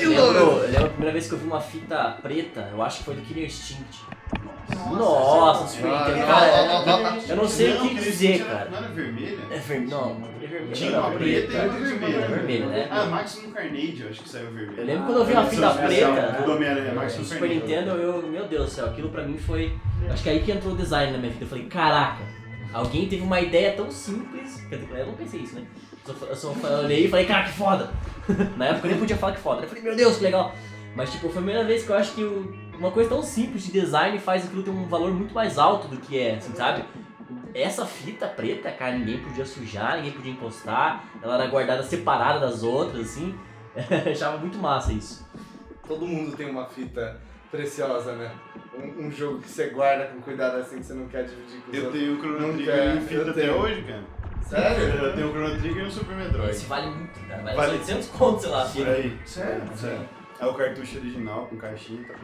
Eu lembro, eu lembro a primeira vez que eu vi uma fita preta, eu acho que foi do Killer Instinct. Nossa, Super Ah, Nintendo, não, cara, eu não sei o que dizer, era- cara. Não era vermelha? É vermelho, não, é vermelho. Tinha uma preta e outra vermelha. Vermelho, né? Ah, Maximum Carnage, eu acho que saiu vermelho. Eu lembro quando eu vi uma fita Edição especial preta Do Homem-Aranha, Maximum Super. Nintendo, eu, meu Deus do céu, aquilo pra mim foi. Acho que é aí que entrou o design na minha vida. Eu falei, caraca, alguém teve uma ideia tão simples. Quer dizer, eu não pensei isso, né? Eu só, olhei e falei, cara, que foda! Na época eu nem podia falar que foda. Eu falei, meu Deus, que legal! Mas tipo, foi a primeira vez que eu acho que uma coisa tão simples de design faz aquilo ter um valor muito mais alto do que é, assim, sabe? Essa fita preta, cara, ninguém podia sujar, ninguém podia encostar. Ela era guardada separada das outras, assim. Eu achava muito massa isso. Todo mundo tem uma fita preciosa, né? Um, um jogo que você guarda com cuidado assim que você não quer dividir com os Eu outros. tenho o Chrono Trigger em fita eu até tenho. hoje, cara. Sério? Eu tenho o Chrono Trigger e o Super Metroid. Esse vale muito, cara. Vale, Vale- 800 conto, sei lá, a Por fita. aí. Sério? Sim. É o cartucho original com caixinha. Tá?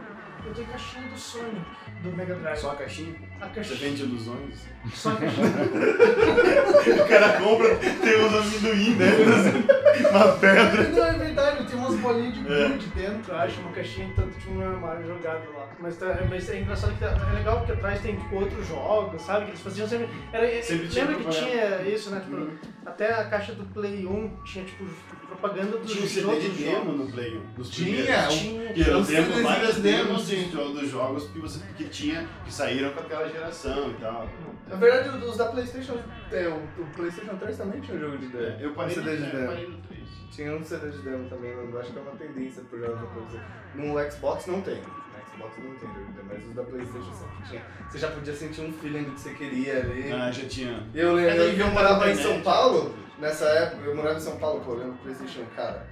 Eu tenho caixinha do Sonic, do Mega Drive. Só a caixinha? a Você caixinha. vende ilusões? Só a caixinha. O cara compra, tem uns amendoim dentro, uma pedra. Não, é verdade, eu tenho umas bolinhas de É. gude dentro, eu acho, uma caixinha tanto tinha um armário jogado lá. Mas, tá, mas é engraçado que tá- é legal porque atrás tem tipo outros jogos, sabe? Que eles faziam sempre. Era, Sempre tinha lembra que tinha isso, né? Tipo, Uhum. Até a caixa do Play 1 tinha tipo propaganda dos Tinha um CD de demo jogos. no Play 1. Dos Tinha, Tinha. E tenho CDs várias de demos demos, de, dos jogos que, você, que tinha, que saíram com aquela geração e tal. Na verdade, os da Playstation, é, o, o Playstation 3 também tinha um jogo de demo. É, eu parei, um CD de demo. parei no 3. Tinha um CD de demo também, eu acho que é uma tendência pro jogo da Playstation. No Xbox não tem. No Xbox não tem jogo de demo, mas os da Playstation sempre tinha. Você já podia sentir um feeling do que você queria ali. Ah, já tinha. Eu lembro que eu morava em São. Paulo, nessa época, eu morava em São Paulo, pô, eu lembro do Playstation, cara.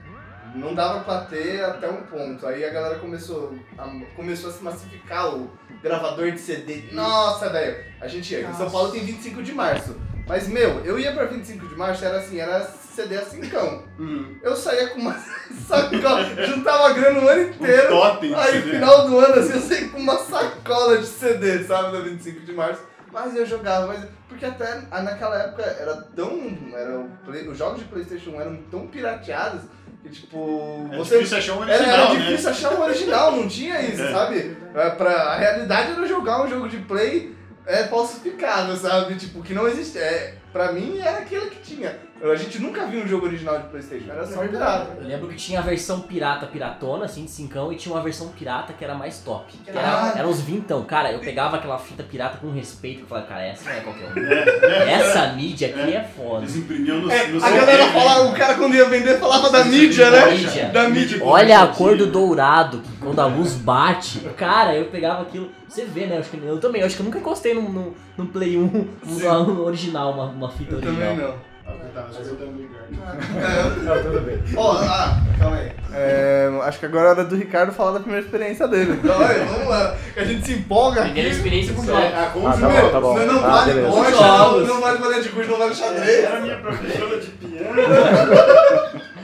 Não dava pra ter até um ponto. Aí a galera começou a, começou a se massificar o gravador de CD. Nossa, velho. A gente ia. Em São. Paulo tem 25 de março. Mas, meu, eu ia pra 25 de março, era assim, era CD a cincão. Hum. Eu saía com uma sacola, juntava grana o ano inteiro. Um totem Aí, CD. final do ano, assim, eu saí com uma sacola de CD, sabe, da 25 de março. Mas eu jogava, mas porque até ah, naquela época era tão. Era o play- os jogos de Playstation 1 eram tão pirateados que, tipo. É você, difícil achar um era, original, era né? difícil achar um original, não tinha isso, É. sabe? É, pra, a realidade era jogar um jogo de play é, falsificado, sabe? Tipo, que não existe. É, pra mim era aquilo que tinha. A gente nunca viu um jogo original de Playstation, era só É pirata. Eu lembro que tinha a versão pirata piratona, assim, de cincão, e tinha uma versão pirata que era mais top. Que era, Ah. era uns vintão. Cara, eu pegava aquela fita pirata com respeito, eu falava, cara, essa não é qualquer um. Essa mídia aqui é foda. Eles imprimiam no, É, no a galera falava, o cara quando ia vender falava da mídia, né? Mídia. Da mídia. Olha a cor do dourado, que quando a luz bate. Cara, eu pegava aquilo. Você vê, né? Acho que eu também, eu acho que eu nunca encostei num, num, num Play 1 um, um original, uma, uma fita Eu original. também não. Ah, tá, mas eu também, cara. Não, tudo bem. Ó, ah, calma aí. É, acho que agora é hora do Ricardo falar da primeira experiência dele. Então, olha, vamos lá. Que a gente se empolga aqui. Primeira experiência com Não, jogos. Ah, com Ah, tá bom, tá bom. Não, não Ah, vale bocha, não, não vale bolinha de gude, não vale xadrez. Era minha professora de piano.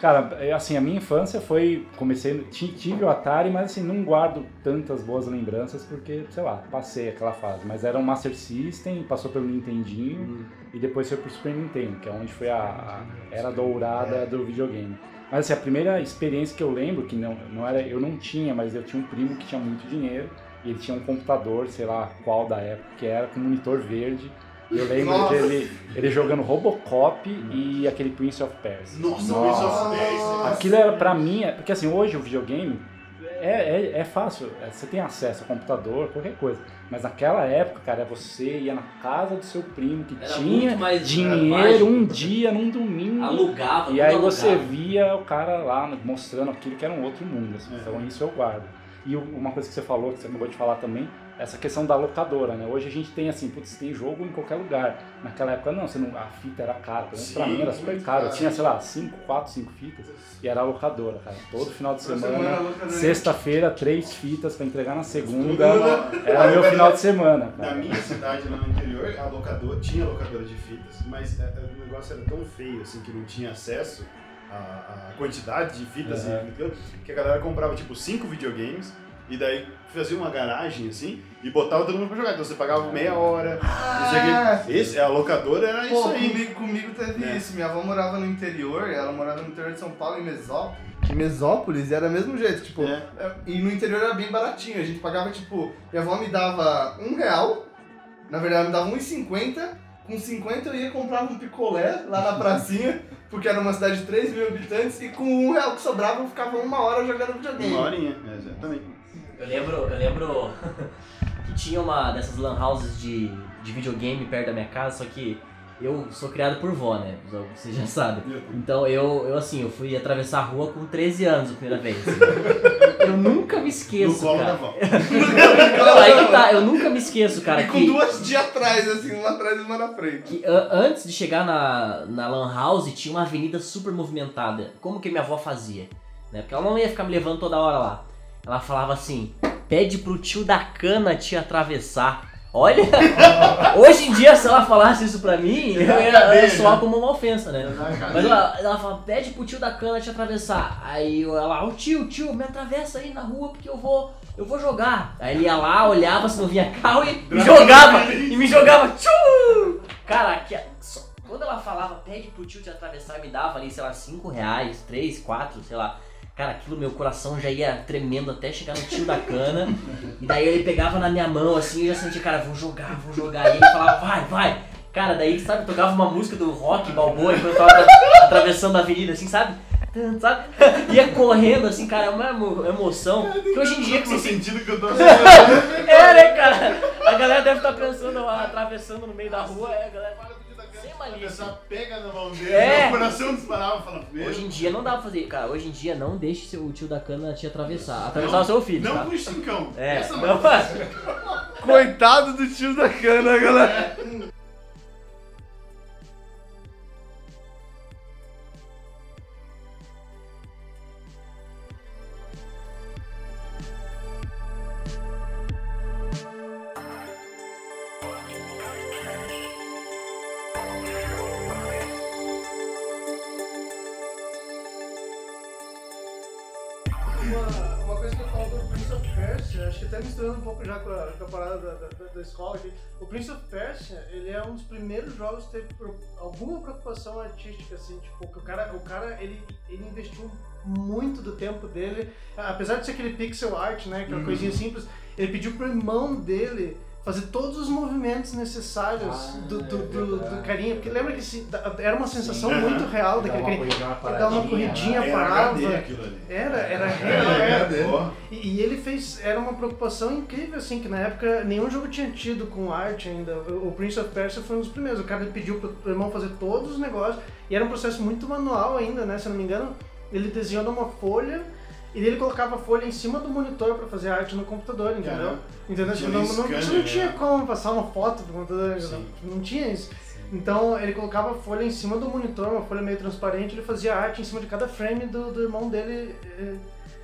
Cara, é, assim, a minha infância foi. Comecei. ti- Tive o Atari, mas assim, não guardo tantas boas lembranças porque, sei lá, passei aquela fase. Mas era um Master System, passou pelo Nintendinho e depois foi pro Super Nintendo, que é onde foi a, a era dourada do videogame. Mas assim, a primeira experiência que eu lembro, que não, não era. Eu não tinha, mas eu tinha um primo que tinha muito dinheiro. E ele tinha um computador, sei lá qual da época, que era com monitor verde. Eu lembro Nossa. dele ele jogando Robocop e aquele Prince of Persia. Nossa, Nossa. Prince of Persia. Aquilo era pra mim, é- porque assim, hoje o videogame é, é, é fácil, é, você tem acesso a computador, qualquer coisa. Mas naquela época, cara, você ia na casa do seu primo que Era tinha mais dinheiro um dia, num domingo. Alugava, E aí você alugava. via o cara lá mostrando aquilo que era um outro mundo. assim. É. Então isso eu guardo. E uma coisa que você falou, que você acabou de falar também, essa questão da locadora, né? Hoje a gente tem assim, putz, tem jogo em qualquer lugar. Naquela época não, você não a fita era cara, pelo menos pra mim era super caro. Eu tinha, sei lá, 5, 4, 5 fitas e era a locadora, cara. Todo final de semana, sexta-feira, três fitas pra entregar na segunda. Era meu final de semana, Na cara. minha cidade, lá no interior, a locadora, tinha locadora de fitas, mas é, é, o negócio era tão feio, assim, que não tinha acesso à, à quantidade de fitas Uhum. e que a galera comprava, tipo, cinco videogames, e daí fazia uma garagem, assim, e botava todo mundo pra jogar. Então você pagava meia hora, Ah, quê. Esse, a locadora era Pô, isso aí. comigo, comigo teve É. isso. Minha avó morava no interior, ela morava no interior de São Paulo, em Mesópolis. Em Mesópolis era o mesmo jeito, tipo, É. é, e no interior era bem baratinho. A gente pagava, tipo, minha avó me dava um real, na verdade ela me dava 1,50. Com 50 eu ia comprava um picolé lá na pracinha, porque era uma cidade de 3 mil habitantes, e com um real que sobrava eu ficava uma hora jogando videogame. Uma horinha, é, exatamente. Eu lembro, eu lembro tinha uma dessas lan houses de, de videogame perto da minha casa, só que eu sou criado por vó, né? Você já sabe. Então eu, eu assim, eu fui atravessar a rua com 13 anos a primeira vez. Eu nunca me No esqueço, colo da cara. avó. Não, aí que tá, eu nunca me esqueço, cara, E com que, duas de atrás, assim, uma atrás e uma na frente. que antes de chegar na, na Lan House tinha uma avenida super movimentada. Como que minha avó fazia? Né? Porque ela não ia ficar me levando toda hora lá. Ela falava assim: pede pro tio da cana te atravessar. Olha, hoje em dia se ela falasse isso pra mim, eu ia, eu ia soar como uma ofensa, né? Mas ela, ela fala, pede pro tio da cana te atravessar. Aí eu- ela, ô tio, tio, me atravessa aí na rua porque eu vou, eu vou jogar. Aí ele ia lá, olhava se não vinha carro e me jogava. E me jogava, tchu! Cara, que, só- quando ela falava, pede pro tio te atravessar, me dava ali, sei lá, 5 reais, 3, 4, sei lá. Cara, aquilo, meu coração já ia tremendo até chegar no tio da cana. E daí ele pegava na minha mão assim, eu já sentia, cara, vou jogar, vou jogar. E ele falava, vai, vai. Cara, daí, sabe, tocava uma música do rock balboa enquanto eu tava atra- atravessando a avenida, assim, sabe? Sabe? Ia correndo, assim, cara, é uma emo- emoção. Que hoje em dia que você sentido que eu tô É, né, cara? A galera deve estar pensando, ah, atravessando no meio da rua, é, a galera. Sem malícia. Essa pega na mão dele, É. o coração disparava e falava, meu. Hoje em dia não dá pra fazer, cara, hoje em dia não deixe seu, o tio da cana te atravessar. Atravessar o seu filho, Não tá? com cincão. É, Essa não faz. Coitado do tio da cana, galera. Uma, misturando um pouco já com a, com a parada da, da, da escola aqui. O Prince of Persia, ele é um dos primeiros jogos que teve alguma preocupação artística, assim, tipo, que o cara, o cara ele, ele investiu muito do tempo dele, apesar de ser aquele pixel art, né, aquela coisinha simples, ele pediu pro irmão dele fazer todos os movimentos necessários Ah, do, do, é do, do carinha, porque lembra que se, era uma sensação Sim. muito real daquele carinha. Ele dava uma corridinha, né? Era parava. Era, era Era real. Porra. E, e ele fez. Era uma preocupação incrível, assim, que na época nenhum jogo tinha tido com arte ainda. O, Prince of Persia foi um dos primeiros. O cara pediu pro irmão fazer todos os negócios. E era um processo muito manual ainda, né? Se eu não me engano, ele desenhou numa folha. E ele colocava a folha em cima do monitor pra fazer arte no computador, entendeu? Entendeu? Tinha Tipo, não, não, você não tinha né? como passar uma foto pro computador, entendeu? Sim. não tinha isso. Então ele colocava a folha em cima do monitor, uma folha meio transparente, ele fazia arte em cima de cada frame do, do irmão dele eh,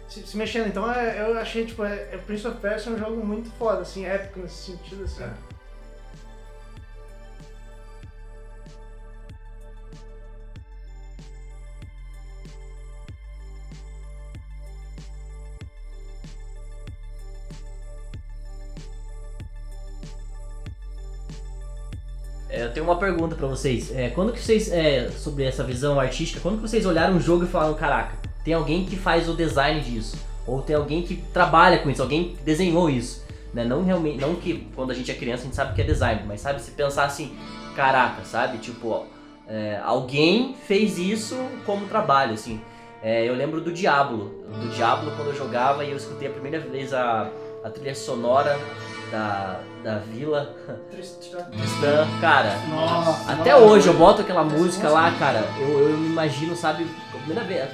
se, se mexendo. Então é, eu achei, tipo, é, é Prince of Persia é um jogo muito foda, assim, épico nesse sentido, assim. É. eu tenho uma pergunta pra vocês. É, quando que vocês, é, sobre essa visão artística, quando que vocês olharam um jogo e falaram, caraca, tem alguém que faz o design disso? Ou tem alguém que trabalha com isso, alguém desenhou isso? Né? Não realmente, não que quando a gente é criança a gente sabe que é design, mas sabe, se pensar assim, caraca, sabe? Tipo, ó, é, alguém fez isso como trabalho, assim. É, eu lembro do Diablo. Do Diablo, quando eu jogava e eu escutei a primeira vez a, a trilha sonora da, da vila? Tristã, cara. Nossa. Até hoje eu boto aquela música lá, cara. Eu, eu me imagino, sabe, a primeira vez.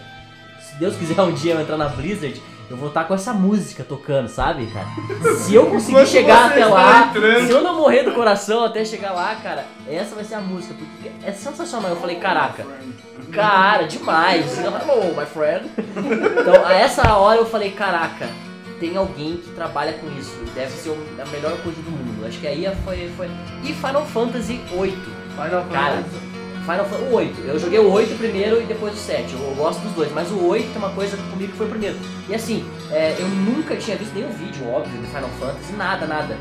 Se Deus quiser um dia eu entrar na Blizzard, eu vou estar com essa música tocando, sabe, cara? Se eu conseguir Enquanto chegar até lá, entrando. se eu não morrer do coração até chegar lá, cara, essa vai ser a música, porque é sensacional. Eu falei, caraca, cara, demais. My friend. Então, a essa hora eu falei, caraca, tem alguém que trabalha com isso. Deve ser a melhor coisa do mundo. Acho que aí foi. foi... E Final Fantasy VIII. Final Cara, Fantasy. Final Fantasy. O 8. Eu joguei o 8 primeiro e depois o 7. Eu, gosto dos dois, mas o 8 é uma coisa comigo que foi o primeiro. E assim, é, eu nunca tinha visto nenhum vídeo, óbvio, do Final Fantasy, nada, nada.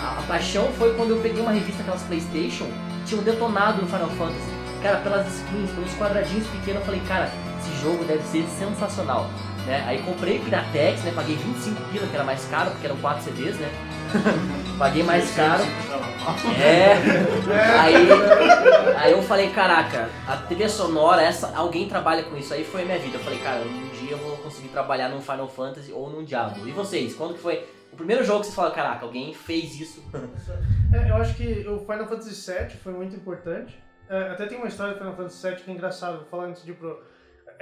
A, a paixão foi quando eu peguei uma revista, aquelas Playstation, tinham detonado no Final Fantasy. Cara, pelas skins, pelos quadradinhos pequenos, eu falei, cara, esse jogo deve ser sensacional. Né? Aí comprei o Piratex, né? Paguei 25 pila, que era mais caro, porque eram 4 CDs, né? Paguei mais caro. É. Aí, aí eu falei, caraca, a trilha sonora, essa, alguém trabalha com isso. Aí foi a minha vida. Eu falei, cara, um dia eu vou conseguir trabalhar num Final Fantasy ou num Diablo. E vocês, quando que foi o primeiro jogo que vocês falaram, caraca, alguém fez isso? É, eu acho que o Final Fantasy VII foi muito importante. É, até tem uma história do Final Fantasy VII que é engraçado, vou falar antes de ir pro...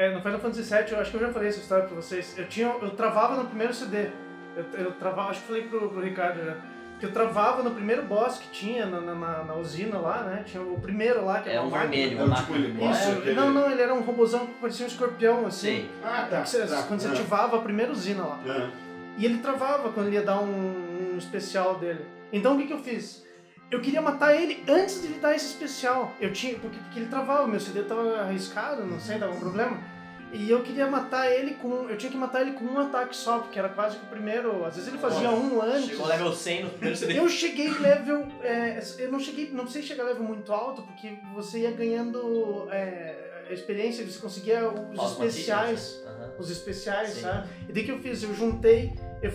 É, no Final Fantasy VII, eu acho que eu já falei essa história pra vocês. Eu, tinha, eu travava no primeiro CD. Eu, eu travava, acho que falei pro, pro Ricardo já. Que eu travava no primeiro boss que tinha na, na, na- na usina lá, né? Tinha o primeiro lá, que É era um uma máquina. vermelho, É um tipo ele- Isso, aquele- não, não, ele era um robôzão que parecia um escorpião, assim. Sei. Ah, tá. Que você- tá. quando você Ah. ativava a primeira usina lá. Ah. E ele travava quando ele ia dar um, um especial dele. Então o que, que eu fiz? Eu queria matar ele antes de ele dar esse especial. Eu tinha, porque, porque ele travava, meu CD tava arriscado, não sei, dava um problema. E eu queria matar ele com. Eu tinha que matar ele com um ataque só, porque era quase que o primeiro. Às vezes ele fazia um antes. Chegou level 100 no primeiro CD. Eu cheguei level. é, eu não cheguei. Não precisei chegar level muito alto, porque você ia ganhando é, a experiência, você conseguia os as especiais. né? Aham. Os especiais, Sim. sabe? E daí que eu fiz? Eu juntei. Eu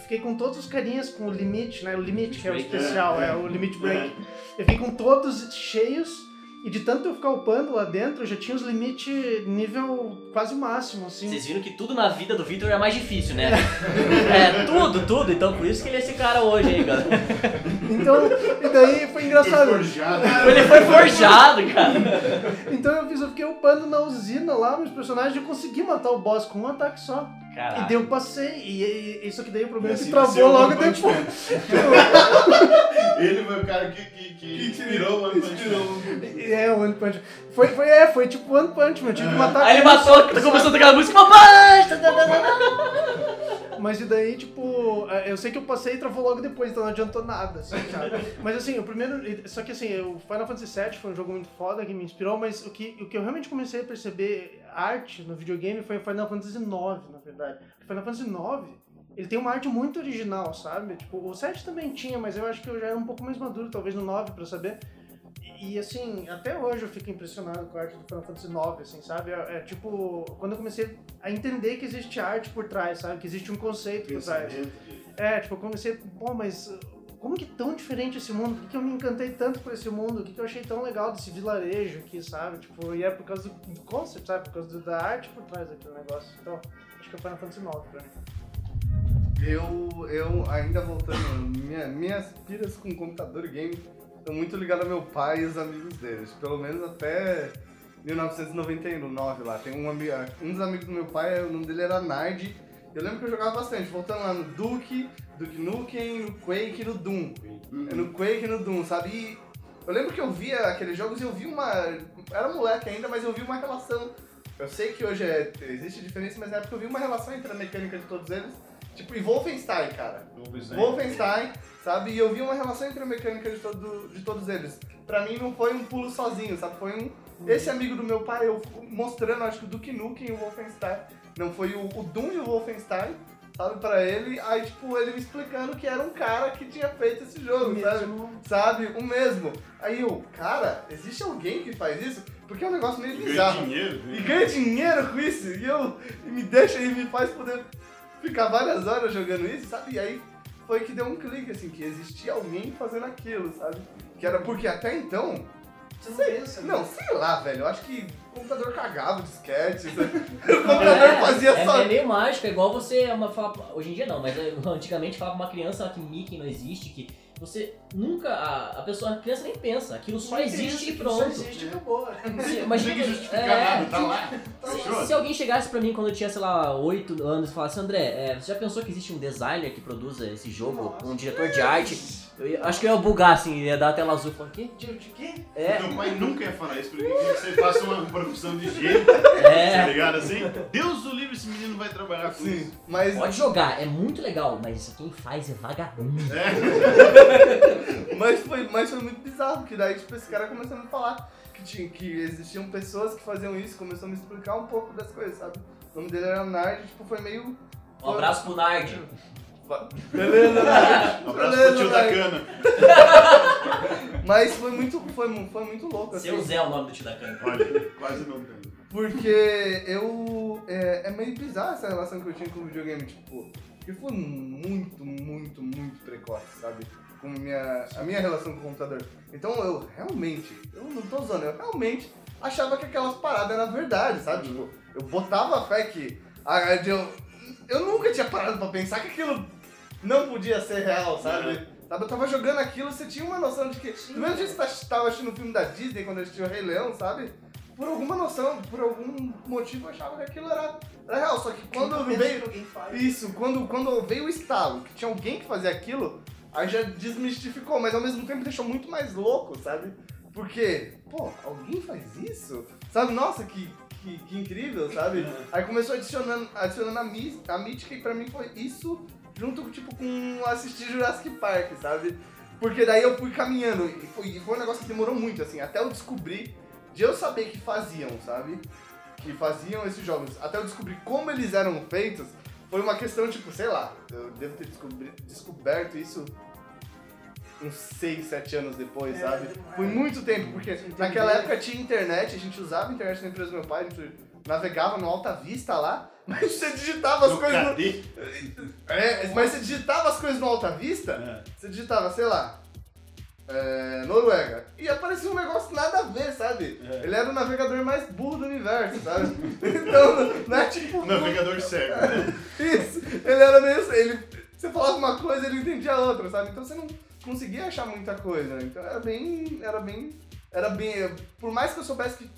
fiquei com todos os carinhas com o limite, né? O limite, que é o Break. especial, É, é, é. o limit break. Eu fiquei com todos cheios. E de tanto eu ficar upando lá dentro, eu já tinha os limites nível quase máximo, assim. Vocês viram que tudo na vida do Victor é mais difícil, né? é, tudo, tudo. Então por isso que ele é esse cara hoje aí, galera. Então, e daí foi engraçado. Forjado. Ele foi forjado, cara. Então eu fiz, eu fiquei upando na usina lá, meus personagens, eu consegui matar o boss com um ataque só. E Caralho. daí eu passei, e, e, e só que daí o problema é que assim travou logo depois. Ele foi o cara que, que, que inspirou o One Punch Man. É, o One Punch Man. Foi, foi, é, foi tipo One Punch Man, eu tive que matar Aí ele matou, começou a tocar a música, papai! Mas e daí, tipo, é, eu sei que eu passei e travou logo depois, então não adiantou nada, assim, sabe? Mas assim, o primeiro. Só que assim, o Final Fantasy VII foi um jogo muito foda que me inspirou, mas o que, o que eu realmente comecei a perceber arte no videogame foi o Final Fantasy IX, na verdade. O Final Fantasy IX, ele tem uma arte muito original, sabe? Tipo, o 7 também tinha, mas eu acho que eu já era um pouco mais maduro, talvez no 9, pra saber. E, assim, até hoje eu fico impressionado com a arte do Final Fantasy IX, assim, sabe? É, é, tipo, quando eu comecei a entender que existe arte por trás, sabe? Que existe um conceito por trás. É, tipo, eu comecei, pô, mas uh, como que é tão diferente esse mundo? Por que, que eu me encantei tanto por esse mundo? O que, que eu achei tão legal desse vilarejo aqui, sabe? Tipo, e é por causa do, concept, sabe? Por causa da arte por trás daquele negócio. Então, acho que é o Final Fantasy IX pra mim. Eu, eu ainda voltando, minha, minhas piras com computador game muito ligadas ao meu pai e os amigos deles. Pelo menos até 1999 lá. Tem um, ami- um dos amigos do meu pai, o nome dele era Nard. Eu lembro que eu jogava bastante, voltando lá no Duke, Duke Nukem, no Quake e no Doom. É No Quake e no Doom, sabe? E eu lembro que eu via aqueles jogos e eu vi uma. Era moleque ainda, mas eu vi uma relação. Eu sei que hoje é, existe diferença, mas na época eu vi uma relação entre a mecânica de todos eles. Tipo, e Wolfenstein, cara. Wolfenstein, sabe? E eu vi uma relação entre a mecânica de, todo, de todos eles. Pra mim não foi um pulo sozinho, sabe? Foi um. Esse amigo do meu pai, eu mostrando, acho que o Duke Nukem e o Wolfenstein. Não foi o, o Doom e o Wolfenstein, sabe? Pra ele. Aí, tipo, ele me explicando que era um cara que tinha feito esse jogo, sabe? Mesmo. Sabe? O mesmo. Aí eu, cara, existe alguém que faz isso? Porque é um negócio meio Ganha bizarro. dinheiro. E ganha dinheiro com isso. E eu e me deixa e me faz poder ficar várias horas jogando isso, sabe? E aí foi que deu um clique, assim, que existia alguém fazendo aquilo, sabe? Que era porque até então. Você não sei- pensa, né? Não, sei lá, velho. Eu acho que o computador cagava o disquete. o computador fazia é, só. é meio mágico, é igual você é uma, fala, hoje em dia não, mas é, antigamente falava pra uma criança que Mickey não existe, que você nunca, a, a pessoa, a criança nem pensa, aquilo só Não existe e Só pronto. existe e acabou. Se- Não Imagina, tem que justificar é, nada, tá lá. se, Fechou? se alguém chegasse pra mim quando eu tinha, sei lá, 8 anos e falasse, André, é, você já pensou que existe um designer que produza esse jogo, Nossa. um diretor de arte? Eu ia- acho que eu ia bugar assim, ia dar a tela azul, falando, quê? De, de quê? É, Meu pai nunca ia falar isso, porque queria que você faça uma profissão de gênio, tá é, ligado assim? Deus do livre, esse menino vai trabalhar com Sim, isso. mas, pode jogar, é muito legal, mas isso quem faz é vagabundo. mas, foi, mas foi muito bizarro, que daí, tipo, esse cara começou a me falar que, tinha, que existiam pessoas que faziam isso, começou a me explicar um pouco das coisas, sabe? O nome dele era Nard, tipo, foi meio. Um abraço pro Nard. Beleza, Nard. Um abraço Beleza, pro tio da cana. Mas foi muito, foi, foi muito louco, assim. Seu Zé é o nome do tio da cana. Olha, quase não tem. Porque eu. É, é meio bizarra essa relação que eu tinha com o videogame, tipo. Porque foi muito, muito, muito precoce, sabe? Com a minha, a minha relação com o computador. Então eu realmente, eu não tô usando, eu realmente achava que aquelas paradas eram verdade, sabe? Tipo, eu botava fé que. a- Eu, eu nunca tinha parado pra pensar que aquilo não podia ser real, sabe? Sabe, eu tava jogando aquilo, você tinha uma noção de que. Do mesmo jeito que você tava assistindo o filme da Disney quando eu assisti o Rei Leão, sabe? Por alguma noção, por algum motivo eu achava que aquilo era, era real. Só que quando veio. Isso, quando, quando veio o estalo, que tinha alguém que fazia aquilo, aí já desmistificou, mas ao mesmo tempo deixou muito mais louco, sabe? Porque, pô, alguém faz isso? Sabe, nossa, que, que, que incrível, sabe? Aí começou adicionando, adicionando a, mí- a mítica e pra mim foi isso junto tipo, com assistir Jurassic Park, sabe? Porque daí eu fui caminhando e foi, e foi um negócio que demorou muito, assim, até eu descobrir, de eu saber que faziam, sabe? Que faziam esses jogos, até eu descobrir como eles eram feitos, foi uma questão, tipo, sei lá, eu devo ter descobri- descoberto isso uns 6, 7 anos depois, É, sabe? demais. Foi muito tempo, porque naquela época tinha internet, a gente usava a internet na empresa do meu pai, a gente navegava no Alta Vista lá, mas você digitava as No coisas no... É, mas você digitava as coisas no Alta Vista, É. você digitava, sei lá, é, Noruega, e aparecia um negócio nada a ver, sabe? É. Ele era o navegador mais burro do universo, sabe? então, não é tipo... Navegador cego, né? Isso, ele era meio... Ele, você falava uma coisa, ele entendia outra, sabe? Então você não conseguia achar muita coisa, né? Então era bem... Era bem... Era bem... Por mais que eu soubesse que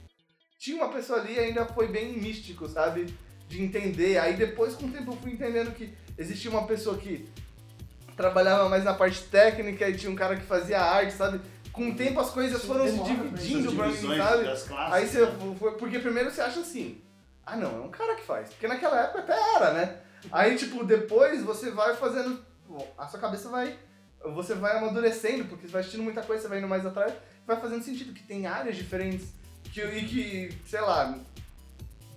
tinha uma pessoa ali, ainda foi bem místico, sabe? De entender. Aí depois, com o tempo, eu fui entendendo que existia uma pessoa que trabalhava mais na parte técnica e tinha um cara que fazia arte, sabe? Com o tempo as coisas foram se pra dividindo pra mim, sabe? das classes. Aí você né? foi, porque primeiro você acha assim, ah não, é um cara que faz. Porque naquela época até era, né? Aí, tipo, depois você vai fazendo. A sua cabeça vai. Você vai amadurecendo, porque você vai assistindo muita coisa, você vai indo mais atrás, vai fazendo sentido que tem áreas diferentes. Que, e que, sei lá,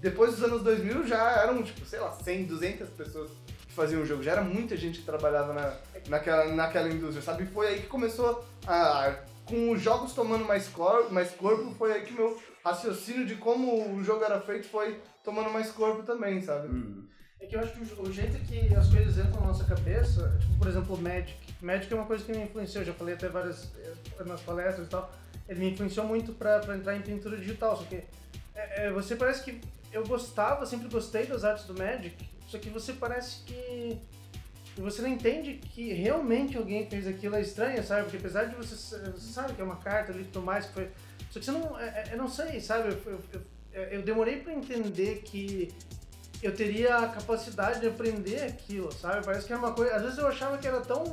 depois dos anos 2000 já eram, tipo, sei lá, 100, 200 pessoas que faziam o jogo. Já era muita gente que trabalhava na, naquela, naquela indústria, sabe? E foi aí que começou a. Com os jogos tomando mais, cor, mais corpo, foi aí que meu raciocínio de como o jogo era feito foi tomando mais corpo também, sabe? Hum. É que eu acho que o, jeito que as coisas entram na nossa cabeça, tipo, por exemplo, o Magic. Magic é uma coisa que me influenciou, eu já falei até várias eh, nas palestras e tal. Ele me influenciou muito pra entrar em pintura digital, só que é, é, você parece que eu gostava, sempre gostei das artes do Magic, só que você parece que você não entende que realmente alguém fez aquilo é estranho, sabe? Porque apesar de você, você sabe que é uma carta ali e tudo mais, que foi. Só que você não. é- é- Eu não sei, sabe? Eu, eu, eu, eu demorei pra entender que eu teria a capacidade de aprender aquilo, sabe? Parece que era uma coisa. Às vezes eu achava que era tão.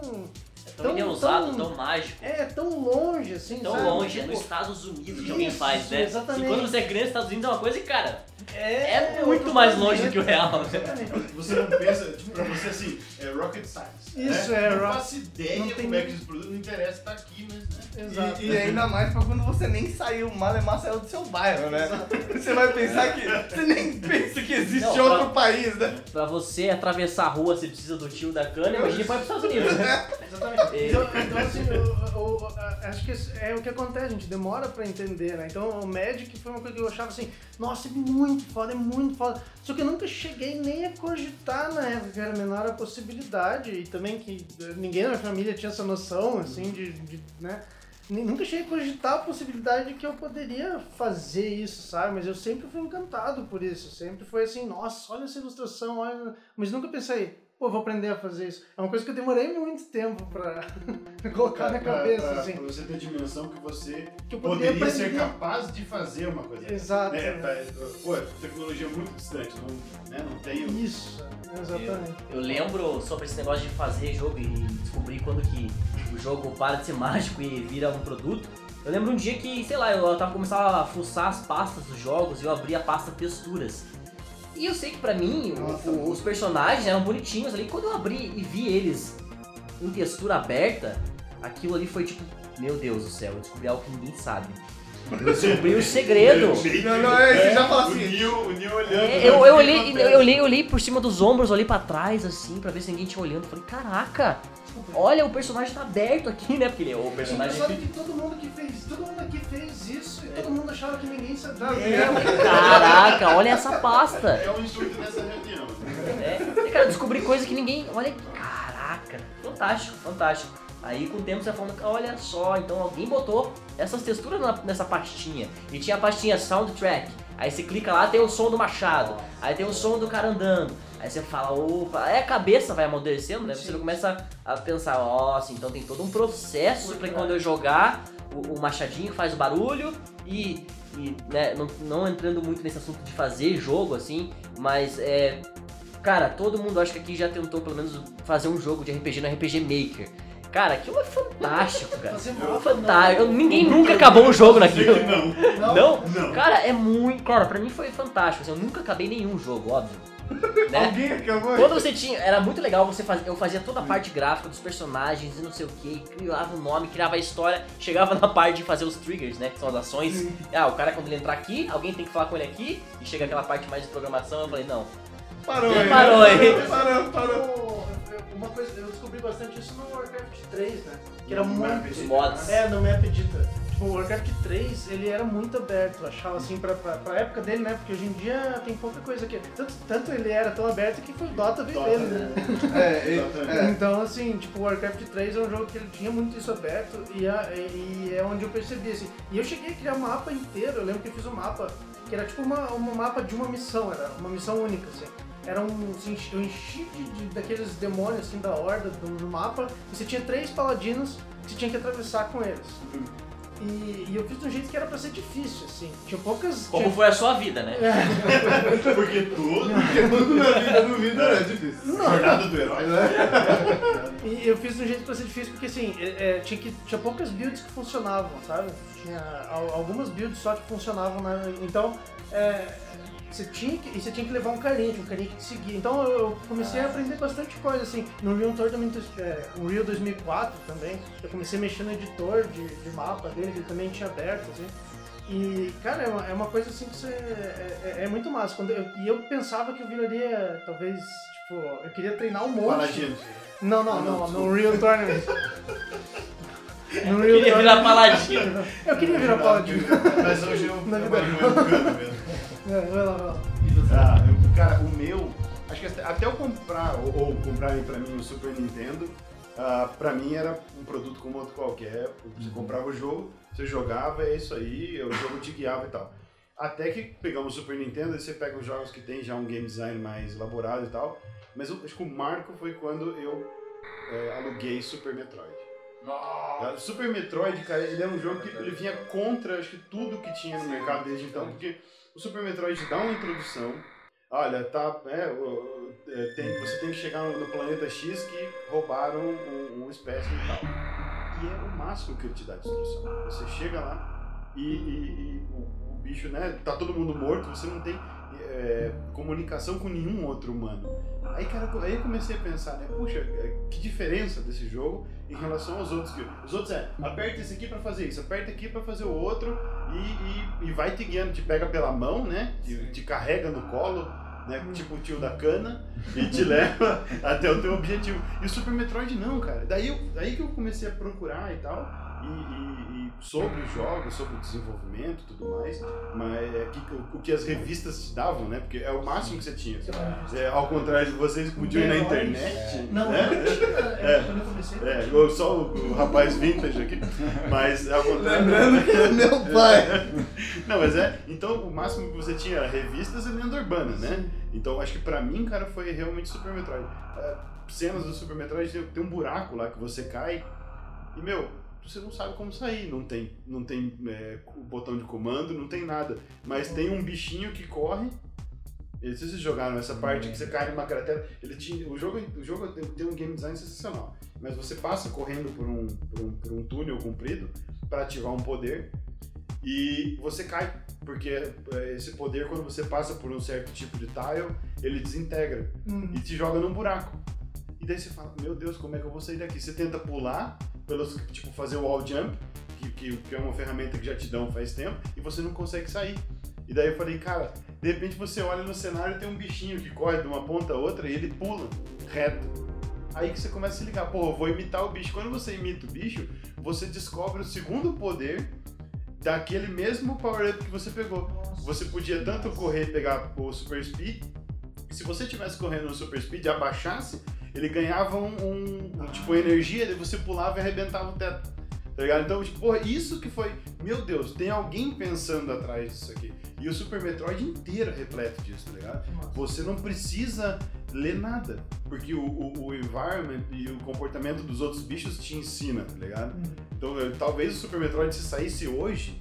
É tão Tão- tão- tão mágico. É, tão longe, assim, Tão sabe? longe, é Tipo, nos Estados Unidos que alguém Isso, faz, né? exatamente. E quando você é criança, Estados Unidos é uma coisa e, cara, é, é muito mais planeta. longe do que o real. Exatamente. Você não pensa, tipo, pra você assim, é rocket science. Isso, né? é Não rock- faço ideia não tem- como é que esse produto não interessa, tá aqui, mas né? Exato. E, e ainda mais pra quando você nem saiu, o Malemar saiu do seu bairro, né? Você vai pensar que. Você nem pensa que existe Não, outro pra- país, né? Pra você atravessar a rua, você precisa do tio da cana, imagina para os Estados Unidos. né? Exatamente. É. Então, então, assim, eu, eu- eu- acho que é o que acontece, a gente demora pra entender, né? Então, o Magic foi uma coisa que eu achava assim, nossa, é muito foda, é muito foda. Só que eu nunca cheguei nem a cogitar na época que era menor a possibilidade, e também que eh, ninguém na minha família tinha essa noção, assim, de, de né? Nunca cheguei a cogitar a possibilidade de que eu poderia fazer isso, sabe? Mas eu sempre fui encantado por isso. Sempre foi assim, nossa, olha essa ilustração, olha... Mas nunca pensei, pô, vou aprender a fazer isso. É uma coisa que eu demorei muito tempo pra colocar na Pra- cabeça, pra, assim. pra você ter dimensão que você Que eu poderia poderia ser aprender. capaz de fazer uma coisa. Exato. Né? Pra- Pô, tecnologia muito distante, não, né? não tem Isso, exatamente. Eu lembro sobre esse negócio de fazer jogo e descobrir quando que o jogo para de ser mágico e vira um produto. Eu lembro um dia que, sei lá, eu tava começando a fuçar as pastas dos jogos e eu abri a pasta texturas. E eu sei que pra mim, o- Nossa, o- os personagens eram bonitinhos ali. Quando eu abri e vi eles em textura aberta, aquilo ali foi tipo, meu Deus do céu, eu descobri algo que ninguém sabe. Eu descobri o segredo. Não, não, é, você já fala O assim. Neil, o Neil olhando. É, eu, eu, olhei, eu, olhei, eu olhei por cima dos ombros, olhei pra trás, assim, pra ver se ninguém tinha olhando. Falei, caraca, olha, o personagem tá aberto aqui, né? Porque ele é o personagem. Engraçado que todo mundo que fez, todo mundo todo mundo achava que ninguém sabia. Caraca, olha essa pasta. É o intuito dessa reunião. É, e, cara, eu descobri coisa que ninguém. Olha, caraca, fantástico, fantástico. Aí com o tempo você vai falando, olha só, então alguém botou essas texturas nessa pastinha. E tinha a pastinha soundtrack. Aí você clica lá, tem o som do machado. Aí tem o som do cara andando. Aí você fala, opa, aí a cabeça vai amadurecendo, né? Você começa a pensar, nossa, então tem todo um processo pra quando eu jogar, o, o machadinho faz o barulho e, e, né, não, não entrando muito nesse assunto de fazer jogo, assim, mas é. Cara, todo mundo acho que aqui já tentou pelo menos fazer um jogo de RPG no RPG Maker. Cara, aquilo é fantástico, cara. Fazer É fantástico. Eu- Ninguém nunca acabou um jogo naquilo. Não. Não? Não. Cara, é muito. Cara, pra mim foi fantástico. assim, eu nunca acabei nenhum jogo, óbvio. Né? Alguém acabou? Quando você tinha. Era muito legal você fazer. Eu fazia toda a parte gráfica dos personagens e não sei o que, criava o nome, criava a história, chegava na parte de fazer os triggers, né? Que são as ações. Ah, o cara quando ele entrar aqui, alguém tem que falar com ele aqui, e chega aquela parte mais de programação, eu falei, não. Parou aí. Parou aí. Parou, parou. Uma coisa, eu descobri bastante isso no Warcraft 3, né? Que era No muito. Mods. É, no Map Edita. Tipo, o Warcraft 3, ele era muito aberto, eu achava assim, pra, pra, pra época dele, né? Porque hoje em dia tem pouca coisa aqui. Tanto, tanto ele era tão aberto que foi o Dota veio dele, né? É, e- é. Então, assim, tipo, o Warcraft 3 é um jogo que ele tinha muito isso aberto e, a- e- e é onde eu percebi, assim. E eu cheguei a criar um mapa inteiro, eu lembro que eu fiz um mapa que era tipo uma, um mapa de uma missão, era uma missão única, assim. Era um, assim, eu enchi de, de- daqueles demônios, assim, da horda do, no mapa, e você tinha três paladinos que você tinha que atravessar com eles. E, e eu fiz de um jeito que era pra ser difícil, assim. Tinha poucas... Como tinha- foi a sua vida, né? Porque tudo. Porque tudo na vida do vida é difícil. Jornada do herói. E eu fiz de um jeito pra ser difícil porque assim, é, é, tinha, que, tinha poucas builds que funcionavam, sabe? Tinha al- algumas builds só que funcionavam, né? Então, é, você tinha que, e você tinha que levar um carinha, tinha um carinha que te seguia. Então eu comecei a aprender bastante coisa, assim. No Real Tournament, é, o Real 2004 também, eu comecei a mexer no editor de, de mapa dele, que ele também tinha aberto, assim. E, cara, é uma, é uma coisa assim que você. É, é- é muito massa. Quando eu, e eu pensava que eu viraria, talvez, tipo, eu queria treinar um monte. Paladino. Não, não, Ah, não, no Real Tournament. No Eu queria virar paladino. Eu queria virar paladino. Mas hoje eu Na vida trabalho no mesmo. É, vai lá, vai lá. Ah, eu- cara, o meu, acho que até, eu comprar, ou, ou comprarem pra mim o Super Nintendo, ah, pra mim era um produto como outro qualquer. Você comprava o jogo, você jogava, é isso aí, o jogo te guiava e tal. Até que pegamos o Super Nintendo, aí você pega os jogos que tem já um game design mais elaborado e tal. Mas eu acho que o marco foi quando eu é, aluguei Super Metroid. Ah, Super Metroid, cara, ele é um jogo que ele vinha contra acho que tudo que tinha no mercado desde então, porque o Super Metroid dá uma introdução. Olha, tá, é, o- é, tem- você tem que chegar no, planeta X que roubaram um, um espécime e tal. E é o máximo que ele te dá de instrução. Você chega lá e, e- e o, o bicho, né, tá todo mundo morto, você não tem é, comunicação com nenhum outro humano. Aí, cara, aí eu comecei a pensar, né, puxa, é, que diferença desse jogo em relação aos outros. Que os outros é, aperta esse aqui pra fazer isso, aperta aqui pra fazer o outro e, e, e vai te guiando, te pega pela mão, né? Te, te carrega no colo, né? Tipo o tio da cana e te leva até o teu objetivo. E o Super Metroid não, cara. Daí, eu, daí que eu comecei a procurar e tal. E, e- e sobre os jogos, sobre o desenvolvimento e tudo mais, mas é que, o, o que as revistas te davam, né? Porque é o máximo que você tinha. É, ao contrário de vocês que podiam ir na internet. Não, né? eu tinha, é, quando eu comecei. É, eu só o, o rapaz vintage aqui, mas ao contrário. Lembrando que é meu pai. Não, mas é. Então o máximo que você tinha era revistas e lenda urbana, né? Então acho que pra mim, cara, foi realmente Super Metroid. É, cenas do Super Metroid tem, tem um buraco lá que você cai e, meu, você não sabe como sair. Não tem, não tem é, o botão de comando, não tem nada. Mas tem um bichinho que corre. Eles vocês jogaram essa parte que você cai numa cratera. Ele tinha, o jogo, o jogo tem, tem um game design sensacional. Mas você passa correndo por um, por um, por um túnel comprido para ativar um poder e você cai. Porque é, esse poder, quando você passa por um certo tipo de tile, ele desintegra Hum. e te joga num buraco. E daí você fala, meu Deus, como é que eu vou sair daqui? Você tenta pular, pelos, tipo, fazer o wall jump, que, que, que é uma ferramenta que já te dão faz tempo, e você não consegue sair. E daí eu falei, cara, de repente você olha no cenário e tem um bichinho que corre de uma ponta a outra e ele pula reto. Aí que você começa a se ligar, pô, eu vou imitar o bicho. Quando você imita o bicho, você descobre o segundo poder daquele mesmo power-up que você pegou. Você podia tanto correr e pegar o Super Speed, se você tivesse correndo no Super Speed e abaixasse, ele ganhava um, um- um, tipo energia, daí você pulava e arrebentava o teto. Tá ligado? Então, tipo, porra, isso que foi. Meu Deus, tem alguém pensando atrás disso aqui. E o Super Metroid inteiro é repleto disso, tá ligado? Você não precisa ler nada. Porque o, o, o environment e o comportamento dos outros bichos te ensina, tá ligado? Então, eh, talvez o Super Metroid, se saísse hoje,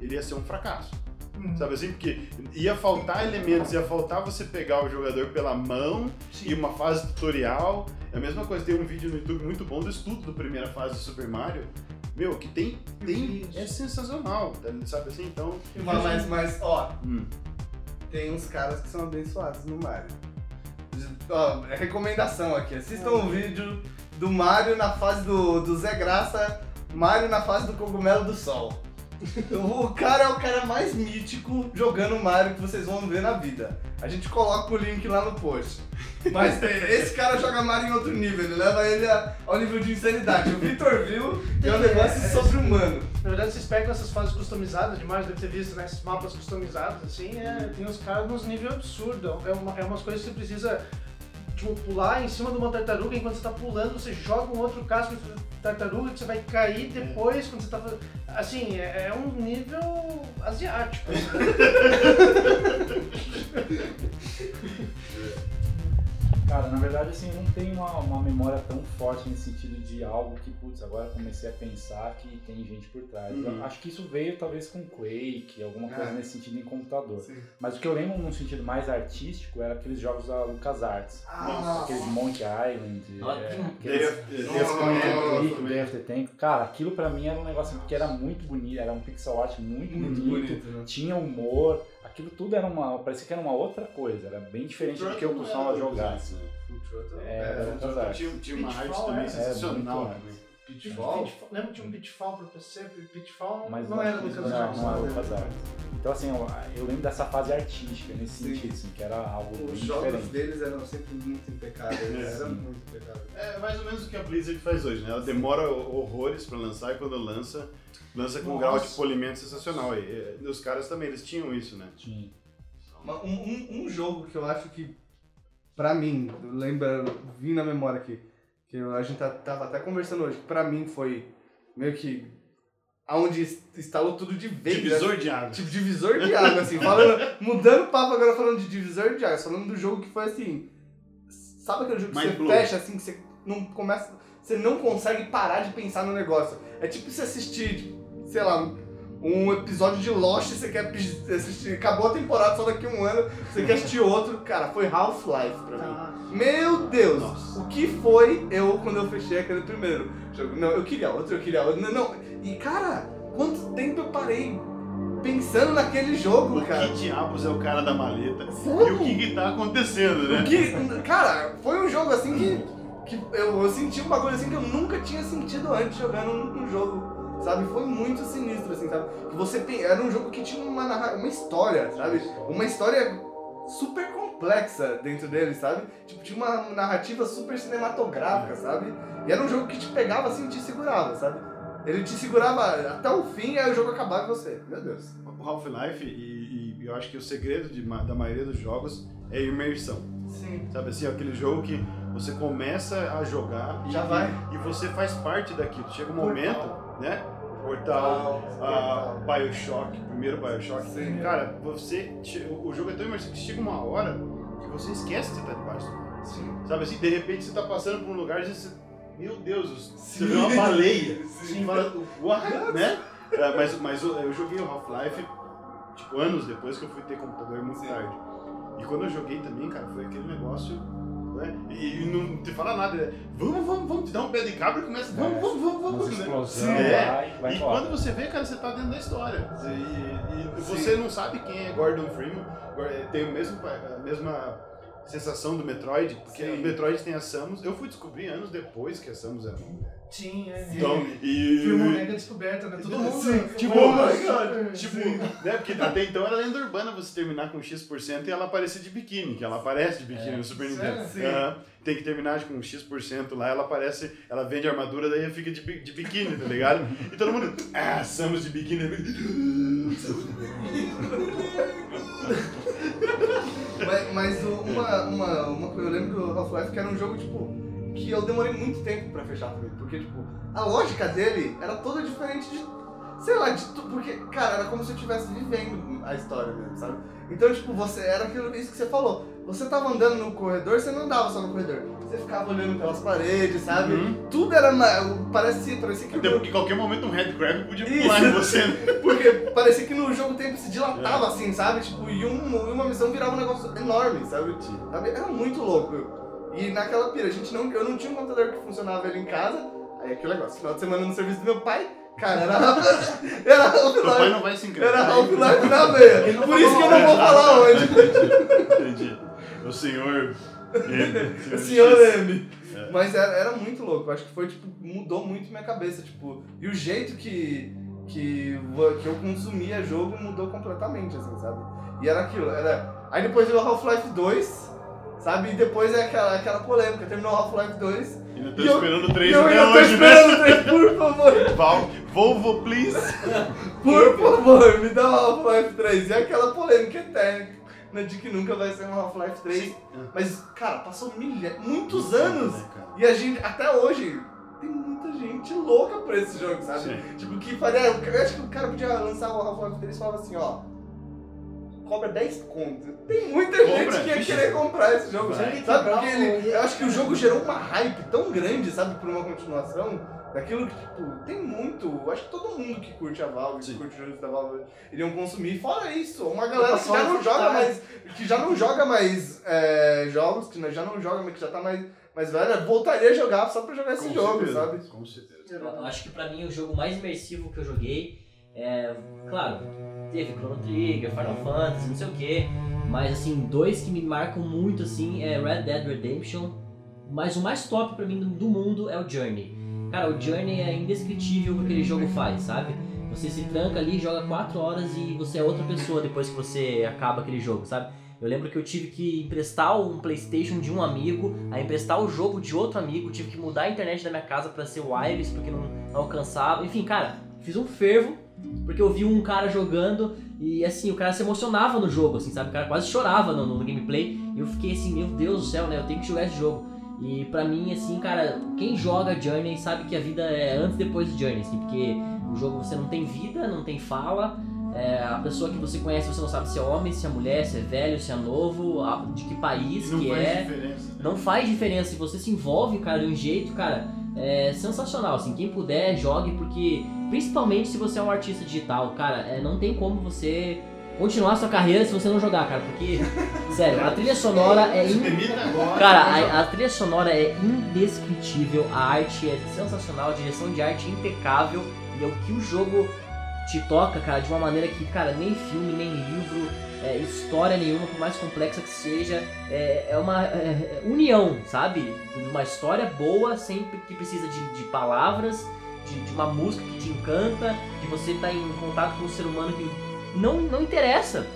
ele ia ser um fracasso. Uhum. Sabe assim? Porque ia faltar elementos, ia faltar você pegar o jogador pela mão Sim. e uma fase tutorial. É a mesma coisa, tem um vídeo no YouTube muito bom do estudo da primeira fase do Super Mario. Meu, que tem. tem Isso. é sensacional, tá? sabe assim? Então. Mas, mas, mas, ó, Hum. tem uns caras que são abençoados no Mario. Ó, é recomendação aqui. Assistam um vídeo do Mario na fase do, do Zé Graça, Mario na fase do cogumelo do sol. O cara é o cara mais mítico jogando Mario que vocês vão ver na vida. A gente coloca o link lá no post. Mas esse cara joga Mario em outro nível, ele leva ele a- ao nível de insanidade. O Victor viu que é um negócio É, é, sobre-humano. Na verdade, vocês pegam essas fases customizadas demais, deve ter visto, né? Esses mapas customizados, assim, é, tem uns caras nos níveis absurdos. É, uma, é umas coisas que você precisa, tipo, pular em cima de uma tartaruga, enquanto você tá pulando, você joga um outro casco de tartaruga que você vai cair depois, quando você tá fazendo... Assim, é, é um nível asiático. Cara, na verdade, assim, eu não tenho uma, uma memória tão forte nesse sentido de algo que, putz, agora eu comecei a pensar que tem gente por trás. Uhum. Acho que isso veio talvez com Quake, alguma coisa É. nesse sentido em computador. Sim. Mas o que eu lembro num sentido mais artístico era aqueles jogos da LucasArts. Ah, Aqueles Monkey Island, é, que- aqueles Day of-. Day the Tank. Cara, aquilo pra mim era um negócio que era muito bonito, era um pixel art muito, muito bonito, bonito, né? tinha humor, aquilo tudo era uma. parecia que era uma outra coisa, era bem diferente do que eu costumava jogar. assim. É, É, LucasArts. Tinha, tinha uma arte também é. sensacional. É, muito também. Pitfall. Pitfall. Lembra que tinha um Pitfall pra PC? Pitfall Mas não era Lucas não, Arts, não era né? LucasArts. Então assim, eu, eu lembro dessa fase artística nesse Sim. sentido, assim, que era algo Os jogos diferente. deles eram sempre muito impecáveis. É, Era sim. muito impecável. É mais ou menos o que a Blizzard faz hoje, né? Ela demora horrores pra lançar e quando lança, lança com um grau de Nossa. polimento sensacional. E, e os caras também, eles tinham isso, né? Tinha. Um, um, um jogo que eu acho que, pra mim, lembra, vim na memória aqui, que a gente tá- tava até conversando hoje, que pra mim foi meio que aonde instalou tudo de vez. né? Divisor de águas. Tipo, divisor de água, assim, falando, mudando o papo agora falando de divisor de água, falando do jogo que foi assim. Sabe aquele jogo que você blow. fecha assim, que você não começa. Você não consegue parar de pensar no negócio. É tipo você assistir, tipo, sei lá, um episódio de Lost e você quer assistir. Acabou a temporada só daqui a um ano, você quer assistir outro. Cara, foi Half-Life pra mim. Ah, Meu Deus! Nossa. O que foi eu quando eu fechei aquele primeiro jogo? Não, eu queria outro, eu queria outro. Não, não. E cara, quanto tempo eu parei pensando naquele jogo, O cara? que diabos é o cara da maleta? Sabe? E o que que tá acontecendo, né? Que, cara, foi um jogo assim que, que eu, eu senti um bagulho assim que eu nunca tinha sentido antes jogando um, um jogo, sabe? Foi muito sinistro, assim, sabe? Que você era um jogo que tinha uma, uma história, sabe? Uma história super complexa dentro dele, sabe? Tipo, tinha uma narrativa super cinematográfica, sabe? E era um jogo que te pegava assim e te segurava, sabe? Ele te segurava até o fim e aí o jogo acabava em você. Meu Deus. O Half-Life, e, e eu acho que o segredo de da maioria dos jogos é a imersão. Sim. Sabe assim, é aquele jogo que você começa a jogar e, Já vai. e você faz parte daquilo. Chega um momento, né? Portal, a Bioshock, primeiro Bioshock. Sim. Cara, você. O jogo é tão imersivo que chega uma hora que você esquece que você tá debaixo do mar. Sim. Sabe assim, de repente você tá passando por um lugar e você. Meu Deus, você Sim. vê uma baleia. Sim. Fala, what? né? É, mas mas eu, eu joguei o Half-Life, tipo, anos depois que eu fui ter computador muito Sim. tarde. E quando eu joguei também, cara, foi aquele negócio. Né? E, e não te fala nada, né? Vamos, vamos, vamos, te dar um pé de cabra e começa. Vamos, É. vamos, vamos, vamos. né? explosão É. e vai E embora. quando você vê, cara, você tá dentro da história. E, e Sim. você não sabe quem é Gordon Freeman. Tem o mesmo, a mesma sensação do Metroid, porque Sim. o Metroid tem a Samus. Eu fui descobrir anos depois que a Samus era uma mulher. Sim, é. Então, e. Foi uma mega descoberta, né? Todo mundo. Sim, tipo, Oh God. Tipo, né? Porque até então era lenda urbana você terminar com X% e ela aparecer de biquíni, que ela aparece de biquíni É. no Super? Nintendo. Sim. Aham. tem que terminar com X% lá, ela aparece, ela vende armadura, daí fica de, de biquíni, tá ligado? E todo mundo, ah, Samus de biquíni. Mas, mas uma, uma, uma coisa, eu lembro do Half-Life que era um jogo, tipo, que eu demorei muito tempo pra fechar também. Porque, tipo, a lógica dele era toda diferente de. Sei lá, de tu, porque, cara, era como se eu estivesse vivendo a história mesmo, sabe? Então, tipo, você era aquilo, isso que você falou. Você tava andando no corredor, você não andava só no corredor. Você ficava olhando pelas paredes, sabe? Uhum. Tudo era. Parecia, parecia que. Até porque em qualquer momento um headcrab podia Isso. pular em você. né? Porque parecia que no jogo o tempo se É. dilatava assim, sabe? Tipo, e, um, uma missão virava um negócio enorme, sabe? Sim. Sabe? Era muito louco. E naquela pira, a gente não, eu não tinha um computador que funcionava ali em casa. Aí aquele negócio, final de semana no serviço do meu pai, cara, era. era Seu pai Half-Life. não vai se Era encantar. Half-Life na veia. Por isso que eu não vou falar hoje. Entendi. O senhor. M, O senhor M. É. Mas era, era muito louco. Acho que foi, tipo, mudou muito minha cabeça, tipo. E o jeito que, que, que eu consumia jogo mudou completamente, assim, sabe? E era aquilo, era. Aí depois veio o Half-Life 2, sabe? E depois é aquela, aquela polêmica, terminou o Half-Life 2. Ainda tô E eu- esperando o E 3 eu até tô hoje, né? esperando o 3, por favor, Val, Volvo, please. por favor, me dá um Half-Life 3. E aquela polêmica eterna de que nunca vai ser um Half-Life 3. Mas, cara, passou milha, muitos anos. Né? E a gente, até hoje, tem muita gente louca por esse jogo, sabe? Sim. Tipo, que faria. Eu acho que o cara podia lançar o Half-Life 3 e falava assim, ó. Cobra 10 conto. Tem muita Compra, gente que ia querer comprar esse jogo. Vai. Sabe? Porque ele, eu acho que o jogo gerou uma hype tão grande, sabe, por uma continuação. Daquilo que, tipo, tem muito. eu Acho que todo mundo que curte a Valve, que Sim. curte jogos da Valve, iriam consumir. Fora isso, uma galera que já não joga gostar. mais. Que já não joga mais é, jogos, que já não joga, mas que já tá mais, mais velha, voltaria a jogar só pra jogar esse Com jogo, certeza, sabe? Com certeza. Eu acho que pra mim o jogo mais imersivo que eu joguei é. Claro, teve Chrono Trigger, Final Fantasy, não sei o que. Mas assim, dois que me marcam muito assim é Red Dead Redemption. Mas o mais top pra mim do, do mundo é o Journey. Cara, o Journey é indescritível o que aquele jogo faz, sabe? Você se tranca ali, joga 4 horas e você é outra pessoa depois que você acaba aquele jogo, sabe? Eu lembro que eu tive que emprestar um PlayStation de um amigo, a emprestar o jogo de outro amigo, tive que mudar a internet da minha casa pra ser wireless porque não alcançava. Enfim, cara, fiz um fervo porque eu vi um cara jogando e assim, o cara se emocionava no jogo, assim, sabe? O cara quase chorava no, no gameplay e eu fiquei assim, meu Deus do céu, né? Eu tenho que jogar esse jogo. E pra mim, assim, cara, quem joga Journey sabe que a vida é antes e depois do Journey, assim, porque o jogo você não tem vida, não tem fala, é, a pessoa que você conhece você não sabe se é homem, se é mulher, se é velho, se é novo, de que país Não que faz é. diferença. Não faz diferença, se você se envolve, cara, de um jeito, cara, é sensacional, assim, quem puder, jogue, porque principalmente se você é um artista digital, cara, é, não tem como você continuar sua carreira se você não jogar, cara, porque, sério, a trilha sonora é in-. Cara, a, a trilha sonora é indescritível, a arte é sensacional, a direção de arte é impecável e é o que o jogo te toca, cara, de uma maneira que, cara, nem filme, nem livro, é, história nenhuma, por mais complexa que seja, é, é uma é, é união, sabe? De uma história boa, sempre que precisa de, de palavras, de, de uma música que te encanta, de você estar em contato com um ser humano que não, não interessa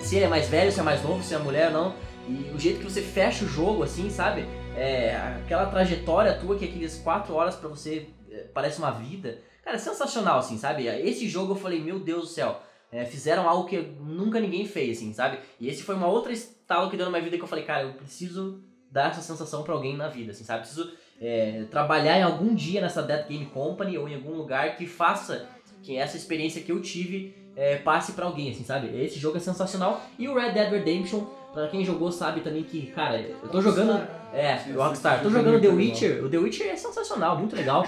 se ele é mais velho, se é mais novo, se é mulher não. E o jeito que você fecha o jogo, assim, sabe? É, aquela trajetória tua que aqueles quatro horas pra você é, parece uma vida. Cara, é sensacional, assim, sabe? Esse jogo eu falei, meu Deus do céu. é, fizeram algo que nunca ninguém fez, assim, sabe? E esse foi uma outra estalo que deu na minha vida que eu falei, cara, eu preciso dar essa sensação pra alguém na vida, assim, sabe? Preciso é, trabalhar em algum dia nessa Dead Game Company ou em algum lugar que faça que essa experiência que eu tive é, passe pra alguém, assim, sabe? Esse jogo é sensacional. E o Red Dead Redemption, pra quem jogou sabe também que, cara, eu tô jogando. É, Rockstar. Tô jogando The Witcher. O The Witcher é sensacional, muito legal.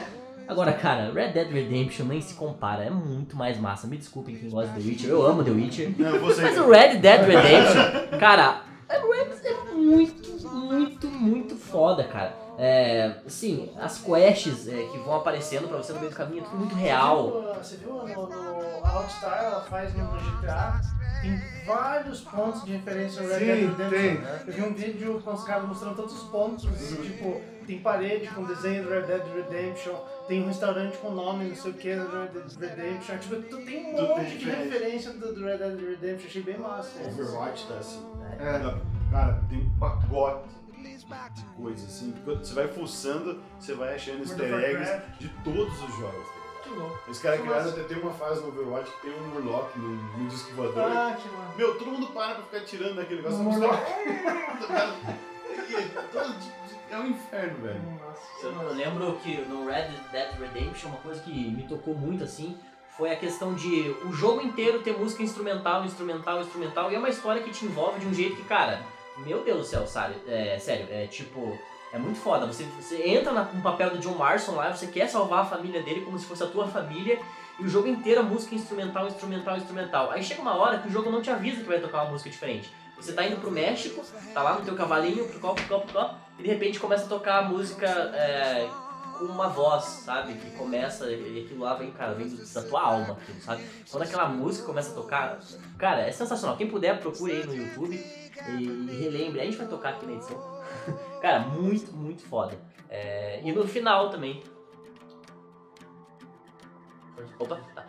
Agora, cara, Red Dead Redemption nem se compara, é muito mais massa. Me desculpem quem gosta de The Witcher, eu amo The Witcher. Não. Mas o Red Dead Redemption, cara, é muito, muito, muito foda, cara. É, sim, as quests é, que vão aparecendo pra você no meio do caminho é tudo muito real. Você viu, você viu no, no a Rockstar, ela faz no GTA, tem vários pontos de referência ao Red Dead Redemption. tem. Eu vi um vídeo com os caras mostrando todos os pontos, tipo, tem parede com desenho do Red Dead Redemption, tem um restaurante com nome, não sei o que, do Red Dead Redemption, tipo, tu- tem um monte tem de diferente. referência do, do Red Dead Redemption, achei bem massa. Overwatch tá assim. É. Cara, tem um pacote de coisas assim. Quando você vai fuçando, você vai achando easter eggs de todos os jogos. Que louco. Os caras Que criaram até tem uma fase no Overwatch que tem um Murloc no, no disco voador. Ah, que massa. Meu, todo mundo para pra ficar tirando daquele negócio. Um Murloc. é É um inferno, velho. Nossa. Eu, eu lembro que no Red Dead Redemption, uma coisa que me tocou muito assim, foi a questão de o jogo inteiro ter música instrumental, instrumental, instrumental, e é uma história que te envolve de um jeito que, cara, meu Deus do céu, sabe? É, sério, é tipo, é muito foda. Você, você entra na- no papel do John Marston lá, você quer salvar a família dele como se fosse a tua família, e o jogo inteiro a música é instrumental, instrumental, instrumental. Aí chega uma hora que o jogo não te avisa que vai tocar uma música diferente. Você tá indo pro México, tá lá no teu cavalinho, procó, procó, procó, e de repente começa a tocar a música é, com uma voz, sabe? Que começa, e aquilo lá vem, cara, vem da tua alma, aquilo, sabe? Quando aquela música começa a tocar, cara, é sensacional. Quem puder, procure aí no YouTube e, relembre. A gente vai tocar aqui na edição. cara, muito, muito foda. É, e no final também. Opa, tá.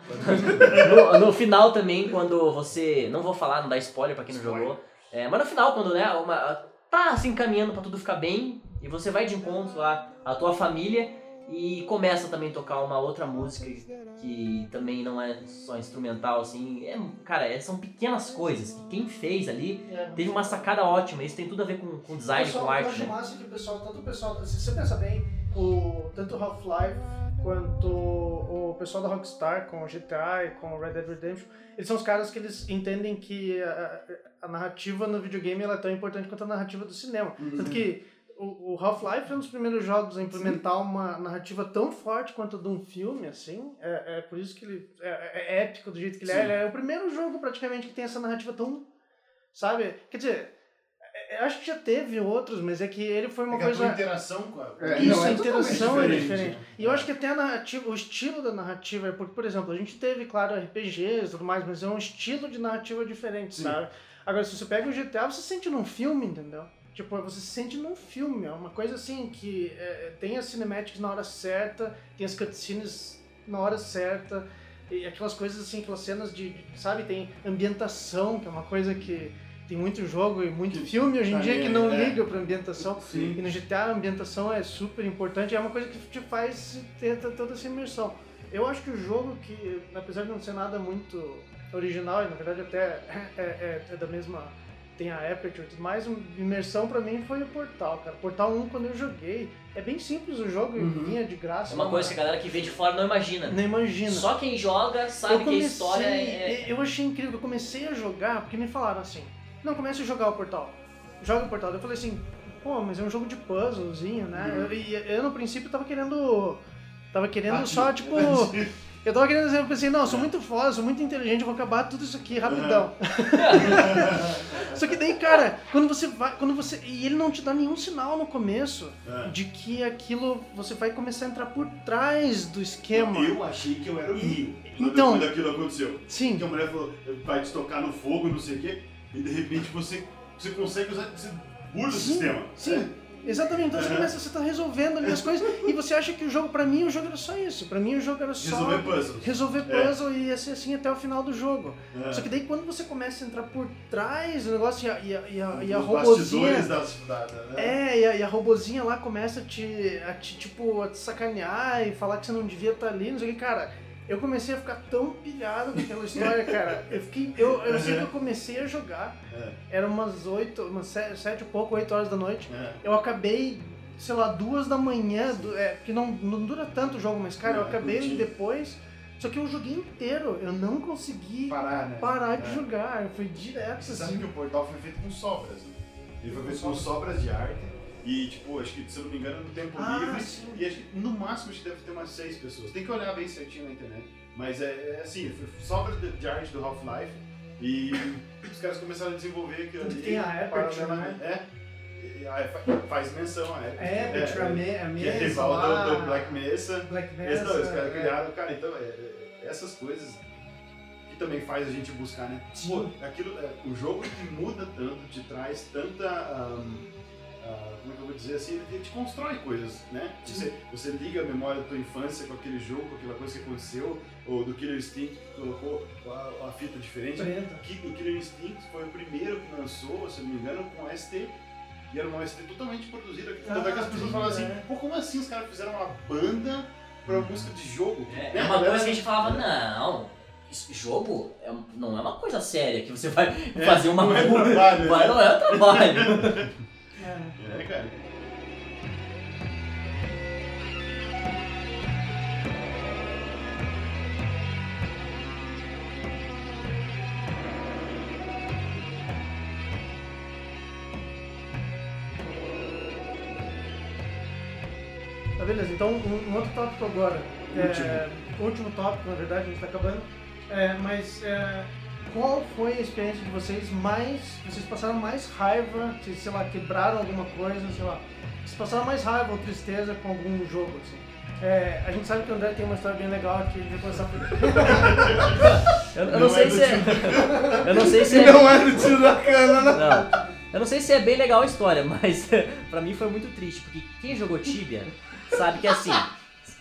no, no final também, quando você. Não vou falar, não dá spoiler pra quem não jogou. É, mas no final, quando né, uma, tá assim caminhando pra tudo ficar bem, e você vai de encontro lá à tua família e começa também a tocar uma outra música que também não é só instrumental, assim. É, cara, é- são pequenas coisas que quem fez ali É. teve uma sacada ótima. Isso tem tudo a ver com, com design, Pessoal, com eu arte, acho né? massa que o pessoal, tanto o pessoal, se você pensa bem, o, tanto o Half-Life quanto o pessoal da Rockstar com o GTA e com o Red Dead Redemption, eles são os caras que eles entendem que a, a narrativa no videogame ela é tão importante quanto a narrativa do cinema. Tanto que o, o Half-Life é um dos primeiros jogos a implementar uma narrativa tão forte quanto a de um filme, assim. É, é por isso que ele é, é épico do jeito que ele é. Sim. Ele é o primeiro jogo praticamente que tem essa narrativa tão. Sabe? Quer dizer, é- eu acho que já teve outros, mas é que ele foi uma É que a coisa. interação com a... É, Isso, não, a é interação é totalmente diferente. diferente, né? E eu acho que até a narrativa, o estilo da narrativa é porque, por exemplo, a gente teve, claro, RPGs e tudo mais, mas é um estilo de narrativa diferente, Sim. sabe? Agora, se você pega o GTA, você se sente num filme, entendeu? Tipo, você se sente num filme, é uma coisa assim que é, tem as cinematics na hora certa, tem as cutscenes na hora certa, e aquelas coisas assim, aquelas cenas de, de- sabe, tem ambientação, que é uma coisa que tem muito jogo e muito Que filme hoje em dia que não é. liga pra ambientação. Sim. E no GTA a ambientação é super importante, é uma coisa que te faz ter toda essa imersão. Eu acho que o jogo que, apesar de não ser nada muito original, e na verdade até é, é- é da mesma, tem a Aperture e tudo mais, imersão pra mim foi o Portal, cara. Portal 1 quando eu joguei, é bem simples o jogo, Uhum. vinha de graça. É uma não- coisa que a galera que vê de fora não imagina. Nem imagina. Só quem joga sabe que a história é. Eu achei incrível, eu comecei a jogar, porque me falaram assim, não, comece a jogar o Portal. Joga o Portal. Eu falei assim, pô, mas é um jogo de puzzlezinho, né? Uhum. Eu- E eu, no princípio tava querendo. Tava querendo Batido. só, tipo. Eu tava querendo dizer, eu pensei, não, eu sou muito foda, sou muito inteligente, vou acabar tudo isso aqui rapidão. Só que daí, cara, quando você vai. Quando você. E ele não te dá nenhum sinal no começo É. de que aquilo. Você vai começar a entrar por trás do esquema. Eu achei que eu era o Rio. quando- Então- Quando aquilo aconteceu. Sim. Que a mulher falou, vai te tocar no fogo, não sei o quê, e de repente você, você consegue usar, você burla o sistema. Sim, exatamente. Então você começa, você tá resolvendo ali as coisas e você acha que o jogo, pra mim, o jogo era só isso. Pra mim, o jogo era só Resolver puzzles. resolver puzzle e ia ser assim até o final do jogo. É. Só que daí quando você começa a entrar por trás do negócio e a, e a, e a, e a robozinha. das, da, da, né? É, e a, e a robozinha lá começa a te, a te, tipo, a te sacanear e falar que você não devia estar ali, não sei o que, cara. Eu comecei a ficar tão pilhado com aquela história, cara. Eu fiquei. Eu, eu sei que eu comecei a jogar. É. Era umas oito, umas sete, sete e pouco, oito horas da noite. É. Eu acabei, sei lá, duas da manhã, é, porque não, não dura tanto o jogo, mas cara, eu É, acabei depois. Só que eu joguei inteiro, eu não consegui Parar, né? parar de É. jogar, eu fui direto Você sabe assim. que o portal foi feito com sobras, né? Ele foi feito com sobras de arte. E, tipo, acho que, se eu não me engano, no tempo Ah, livre. sim. E acho que no máximo acho que deve ter umas seis pessoas. Tem que olhar bem certinho na internet. Mas é, é assim, foi sobras de, de arte do Half-Life. E os caras começaram a desenvolver aquilo ali. tem a Aperture, paralelamente. É. Aí fa- faz menção a Aperture. É, Aperture, a, me, a Que é mesa rival lá, do, do Black Mesa. Black Mesa, não, os caras é. criaram, cara, então, é, é, essas coisas que também faz a gente buscar, né? Pô, aquilo, é, o jogo que muda tanto, te traz tanta. ah, como é que eu vou dizer assim? Ele te constrói coisas, né? Você, você liga a memória da tua infância com aquele jogo, com aquela coisa que aconteceu, ou do Killer Instinct que colocou a, a fita diferente. Preta. Que, o Killer Instinct foi o primeiro que lançou, se não me engano, com ST. E era uma ST totalmente produzida. Ah, Tanto é que as pessoas sim, falam assim, é. pô, como assim os caras fizeram uma banda pra música de jogo? É, Né? é uma coisa que a gente falava, não, jogo é- não é uma coisa séria que você vai fazer uma não é trabalho, Vai, né? não é trabalho. É, é cara. Tá beleza, então um, um outro tópico agora. Último. É, último tópico, na verdade, a gente tá acabando. É, mas é, qual foi a experiência de vocês mais. Vocês passaram mais raiva, vocês, sei lá, quebraram alguma coisa, sei lá. Vocês passaram mais raiva ou tristeza com algum jogo, assim? É, a gente sabe que o André tem uma história bem legal aqui, a gente vai começar por Eu, eu não, Não sei é se é. Eu não sei se é. Não é do tiro da cana, né? Não. Eu não sei se é bem legal a história, mas pra mim foi muito triste, porque quem jogou Tibia sabe que é assim.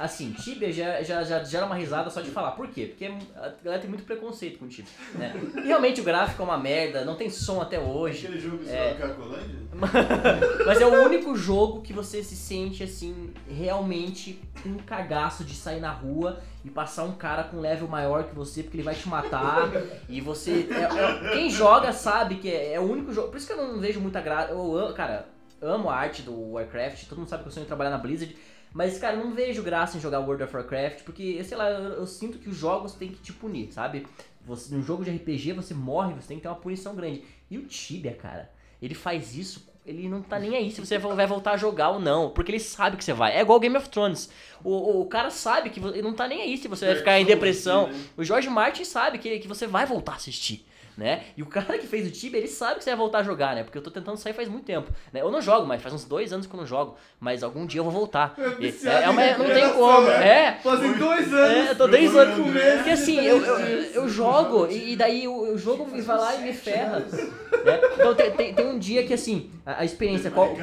Assim, Tibia já, já, já gera uma risada só de falar. Por quê? Porque a galera tem muito preconceito com Tibia. Né? E realmente o gráfico é uma merda, não tem som até hoje. Aquele jogo É. Cracolândia? Mas é o único jogo que você se sente assim, realmente um cagaço de sair na rua e passar um cara com level maior que você, porque ele vai te matar. e você. é- é- quem joga sabe que é, é o único jogo. Por isso que eu não vejo muita graça. Eu cara, amo a arte do Warcraft, todo mundo sabe que eu sonho trabalhar na Blizzard. Mas, cara, eu não vejo graça em jogar World of Warcraft, porque, sei lá, eu, eu sinto que os jogos têm que te punir, sabe? Você, num jogo de RPG, você morre, você tem que ter uma punição grande. E o Tibia, cara, ele faz isso, ele não tá nem aí se você vai voltar a jogar ou não, porque ele sabe que você vai. É igual Game of Thrones. O, o, o cara sabe que ele não tá nem aí se você vai ficar em depressão. né? O George Martin sabe que, que você vai voltar a assistir. Né? E o cara que fez o Tibia, ele sabe que você vai voltar a jogar, né? Porque eu tô tentando sair faz muito tempo. Né? Eu não jogo mais, faz uns dois anos que eu não jogo. Mas algum dia eu vou voltar. E- É, é uma- não tem como. É, Fazem dois anos. é, eu tô 10 anos né? Porque assim, eu, eu, eu jogo e, e daí o, o jogo me vai lá e me ferra. né? Então tem, tem, tem um dia que assim, a, a experiência, qual,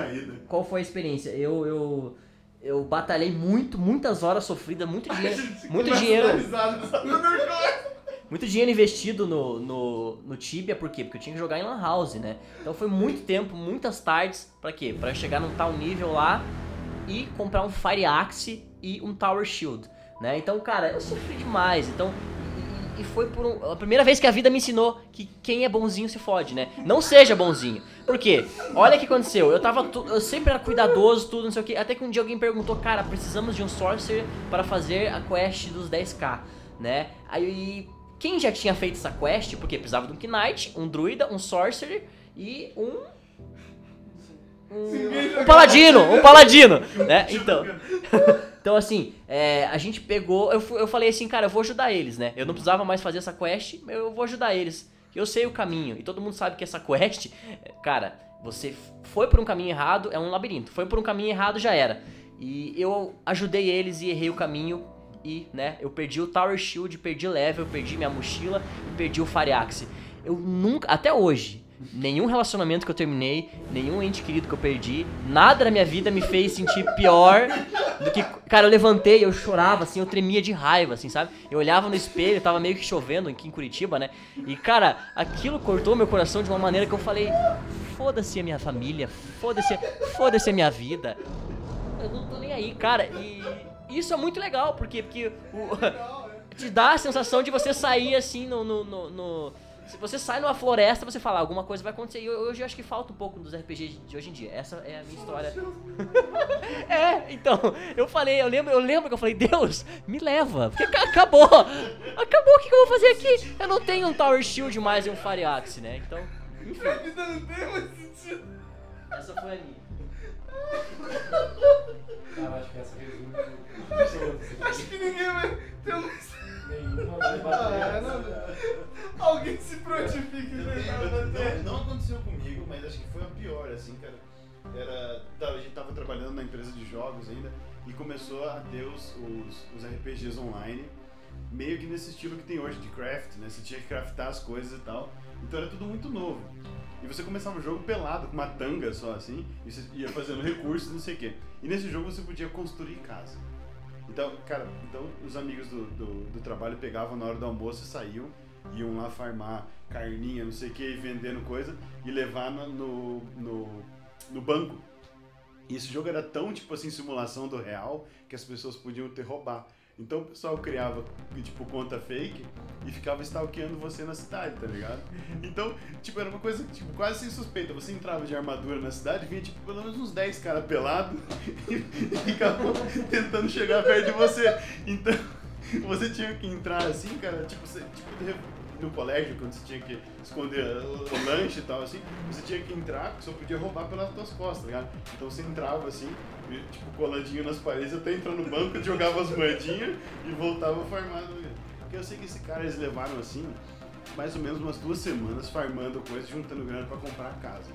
qual foi a experiência? Eu, eu, eu batalhei muito, muitas horas sofridas, muito dinheiro, muito dinheiro, muito dinheiro investido no, no, no Tibia, por quê? Porque eu tinha que jogar em Lan House, né? Então foi muito tempo, muitas tardes, pra quê? Pra chegar num tal nível lá e comprar um Fire Axe e um Tower Shield, né? Então, cara, eu sofri demais, então... e- foi por um- a primeira vez que a vida me ensinou que quem é bonzinho se fode, né? Não seja bonzinho. Por quê? Olha o que aconteceu. Eu tava. tu- Eu sempre era cuidadoso, tudo, não sei o quê. Até que um dia alguém perguntou, cara, precisamos de um sorcerer para fazer a quest dos 10k, né? Aí quem já tinha feito essa quest, porque precisava de um Knight, um druida, um sorcerer e um. Um, um paladino, um paladino, né? Então, então assim, é, a gente pegou, eu, eu falei assim, cara, eu vou ajudar eles, né? Eu não precisava mais fazer essa quest, eu vou ajudar eles. Eu sei o caminho, e todo mundo sabe que essa quest, cara, você foi por um caminho errado, é um labirinto. Foi por um caminho errado, já era. E eu ajudei eles e errei o caminho, e, né, eu perdi o Tower Shield, perdi level, perdi minha mochila e perdi o Fire Axe. Eu nunca, até hoje, nenhum relacionamento que eu terminei, nenhum ente querido que eu perdi, nada na minha vida me fez sentir pior do que. Cara, eu levantei, eu chorava, assim, eu tremia de raiva, assim, sabe? Eu olhava no espelho, tava meio que chovendo aqui em Curitiba, né? E, cara, aquilo cortou meu coração de uma maneira que eu falei: foda-se a minha família, foda-se foda a minha vida. Eu não tô nem aí, cara. E isso é muito legal, porque, porque o, te dá a sensação de você sair assim no. no, no- no- se você sai numa floresta, você fala, alguma coisa vai acontecer. E hoje eu acho que falta um pouco dos RPGs de hoje em dia. Essa é a minha história. é, então, eu falei, eu lembro, eu lembro que eu falei, Deus, me leva. Porque ca- acabou. Acabou, o que, que eu vou fazer aqui? Eu não tenho um Tower Shield mais e um Fire Axe, né? Então, enfim. A vida não tem mais sentido. Essa foi a minha. Cara, acho que essa resume tudo. Acho que ninguém vai ter uma. Nenhuma vai Ah, bater. não. Alguém se prontifique Eu né? eu- Não, não, aconteceu comigo, mas acho que foi a pior, assim, cara. Era, a gente tava trabalhando na empresa de jogos ainda e começou a ter os, os, os RPGs online, meio que nesse estilo que tem hoje de craft, né? Você tinha que craftar as coisas e tal. Então era tudo muito novo. E você começava o jogo pelado, com uma tanga só assim, e você ia fazendo recursos, não sei o quê. E nesse jogo você podia construir casa. Então, cara, então os amigos do, do, do trabalho pegavam na hora do almoço e saíam, iam lá farmar carninha, não sei o que, vendendo coisa, e levar no, no, no, banco. E esse jogo era tão, tipo assim, simulação do real, que as pessoas podiam te roubar. Então o pessoal criava, tipo, conta fake e ficava stalkeando você na cidade, tá ligado? Então, tipo, era uma coisa, tipo, quase sem suspeita. Você entrava de armadura na cidade, vinha, tipo, pelo menos uns 10 caras pelados e ficavam tentando chegar perto de você. Então, você tinha que entrar assim, cara, tipo, você, tipo, no colégio, quando você tinha que esconder o, lanche e tal, assim, você tinha que entrar, só podia roubar pelas tuas costas, tá ligado? Então você entrava assim, tipo, coladinho nas paredes, até entrar no banco, jogava as moedinhas e voltava farmado. Porque eu sei que esse cara eles levaram assim, mais ou menos umas duas semanas farmando coisas, juntando grana pra comprar a casa.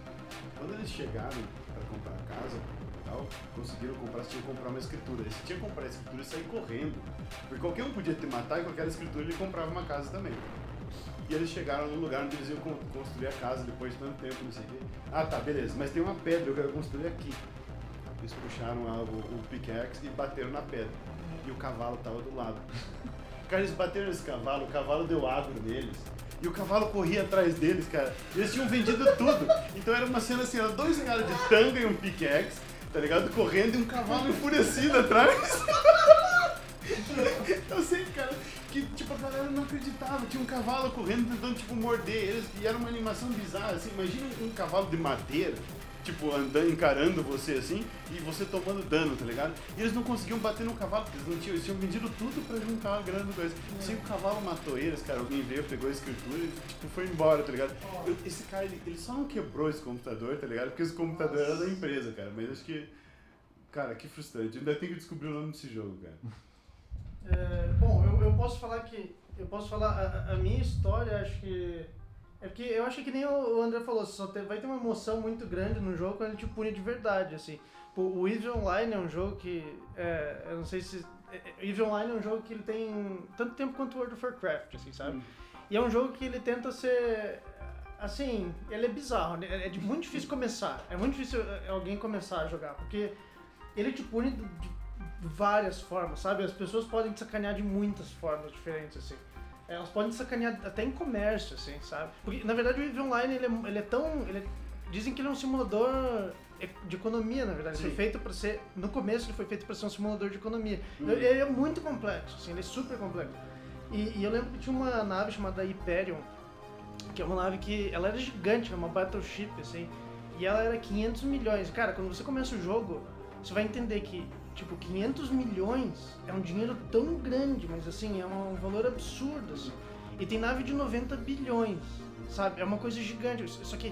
Quando eles chegaram pra comprar a casa, tal, conseguiram comprar, você tinha que comprar uma escritura. Eles tinha que comprar a escritura e sair correndo. Porque qualquer um podia te matar e com aquela escritura ele comprava uma casa também. Eles chegaram no lugar onde eles iam con- construir a casa depois de tanto tempo, não sei o quê. Ah tá, beleza, mas tem uma pedra, eu quero construir aqui. Eles puxaram a- o, o pickaxe e bateram na pedra. E o cavalo tava do lado. Cara, eles bateram nesse cavalo, o cavalo deu agro neles. E o cavalo corria atrás deles, cara. Eles tinham vendido tudo. Então era uma cena assim, era dois caras de tanga e um pickaxe, tá ligado? Correndo e um cavalo enfurecido atrás. Eu sei, cara, que tipo, a galera não acreditava. Tinha um cavalo correndo tentando, tipo, morder eles. E era uma animação bizarra, assim. Imagina um cavalo de madeira, tipo, andando, encarando você, assim, e você tomando dano, tá ligado? E eles não conseguiam bater no cavalo, porque eles não tinham, eles tinham vendido tudo pra juntar a grana do coisa. Assim, o cavalo matou eles, cara. Alguém veio, pegou a escritura e, tipo, foi embora, tá ligado? Eu- esse cara, ele, ele só não quebrou esse computador, tá ligado? Porque esse computador era da empresa, cara. Mas acho que... Cara, que frustrante. Eu ainda tenho que descobrir o nome desse jogo, cara. É, bom, eu, eu posso falar que. Eu posso falar a, a minha história, acho que. É porque eu acho que nem o André falou, só te- vai ter uma emoção muito grande no jogo quando ele te pune de verdade, assim. O Eve Online é um jogo que. É, eu não sei se. é, é, Eve Online é um jogo que ele tem tanto tempo quanto World of Warcraft, assim, sabe? E é um jogo que ele tenta ser. Assim, ele é bizarro, né? é, é muito difícil começar. É muito difícil é, alguém começar a jogar, porque ele te pune de, de várias formas, sabe? As pessoas podem te sacanear de muitas formas diferentes, assim. Elas podem te sacanear até em comércio, assim, sabe? Porque, na verdade, o EVE Online, ele é, ele é tão... Ele é- dizem que ele é um simulador de economia, na verdade. Ele Sim. foi feito para ser... No começo, ele foi feito para ser um simulador de economia. Ele é muito complexo, assim, ele é super complexo. E, e eu lembro que tinha uma nave chamada Hyperion, que é uma nave que... Ela era gigante, era uma battleship, assim. E ela era 500 milhões. Cara, quando você começa o jogo, você vai entender que, tipo, 500 milhões é um dinheiro tão grande, mas assim, é um valor absurdo, assim. E tem nave de 90 bilhões, sabe? É uma coisa gigante. Só que